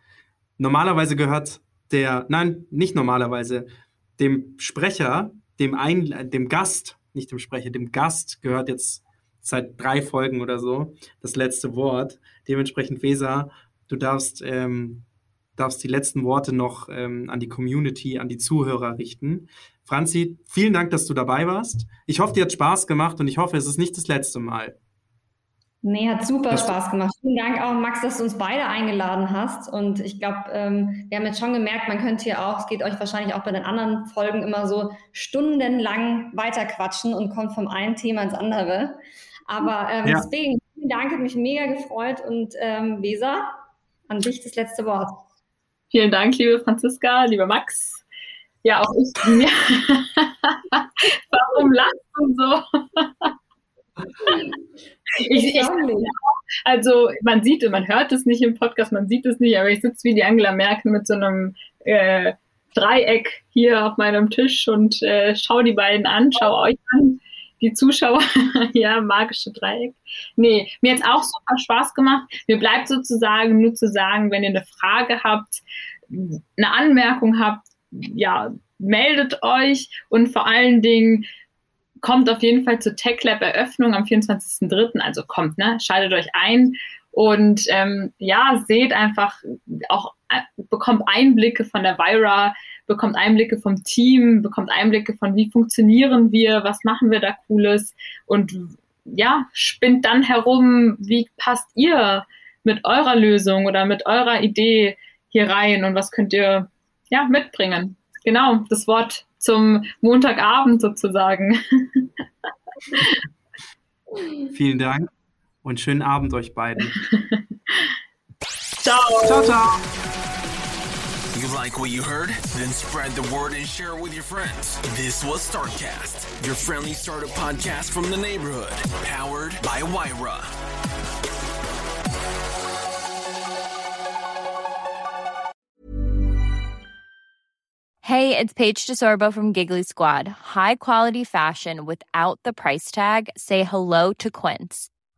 Normalerweise gehört der, nein, nicht normalerweise, dem Sprecher, dem, Ein, dem Gast, nicht dem Sprecher, dem Gast gehört jetzt seit drei Folgen oder so das letzte Wort. Dementsprechend, Weser, du darfst, ähm, darfst die letzten Worte noch ähm, an die Community, an die Zuhörer richten. Franzi, vielen Dank, dass du dabei warst. Ich hoffe, dir hat Spaß gemacht und ich hoffe, es ist nicht das letzte Mal. Nee, hat super Spaß gemacht. Vielen Dank auch, Max, dass du uns beide eingeladen hast. Und ich glaube, ähm, wir haben jetzt schon gemerkt, man könnte hier auch, es geht euch wahrscheinlich auch bei den anderen Folgen immer so stundenlang weiterquatschen und kommt vom einen Thema ins andere. Aber ähm, ja. deswegen, vielen Dank, hat mich mega gefreut. Und ähm, Weser, an dich das letzte Wort. Vielen Dank, liebe Franziska, lieber Max. Ja, auch ich. Warum lachst du so? Ich, ich, also man sieht, man hört es nicht im Podcast, man sieht es nicht, aber ich sitze wie die Angela Merkel mit so einem äh, Dreieck hier auf meinem Tisch und äh, schaue die beiden an, schaue euch an, die Zuschauer. ja, magische Dreieck. Nee, mir hat es auch super Spaß gemacht. Mir bleibt sozusagen nur zu sagen, wenn ihr eine Frage habt, eine Anmerkung habt, ja, meldet euch und vor allen Dingen kommt auf jeden Fall zur Tech Lab Eröffnung am 24.03. Also kommt, ne? Schaltet euch ein und ähm, ja, seht einfach auch, äh, bekommt Einblicke von der Vira, bekommt Einblicke vom Team, bekommt Einblicke von wie funktionieren wir, was machen wir da Cooles und ja, spinnt dann herum, wie passt ihr mit eurer Lösung oder mit eurer Idee hier rein und was könnt ihr ja mitbringen. Genau, das Wort zum Montagabend sozusagen. Vielen Dank und schönen Abend euch beiden. ciao. Ciao, ciao. Like what you heard? Then spread the word and share it with your friends. This was Startcast, your friendly startup podcast from the neighborhood, powered by Wyra. Hey, it's Paige DeSorbo from Giggly Squad. High quality fashion without the price tag. Say hello to Quince.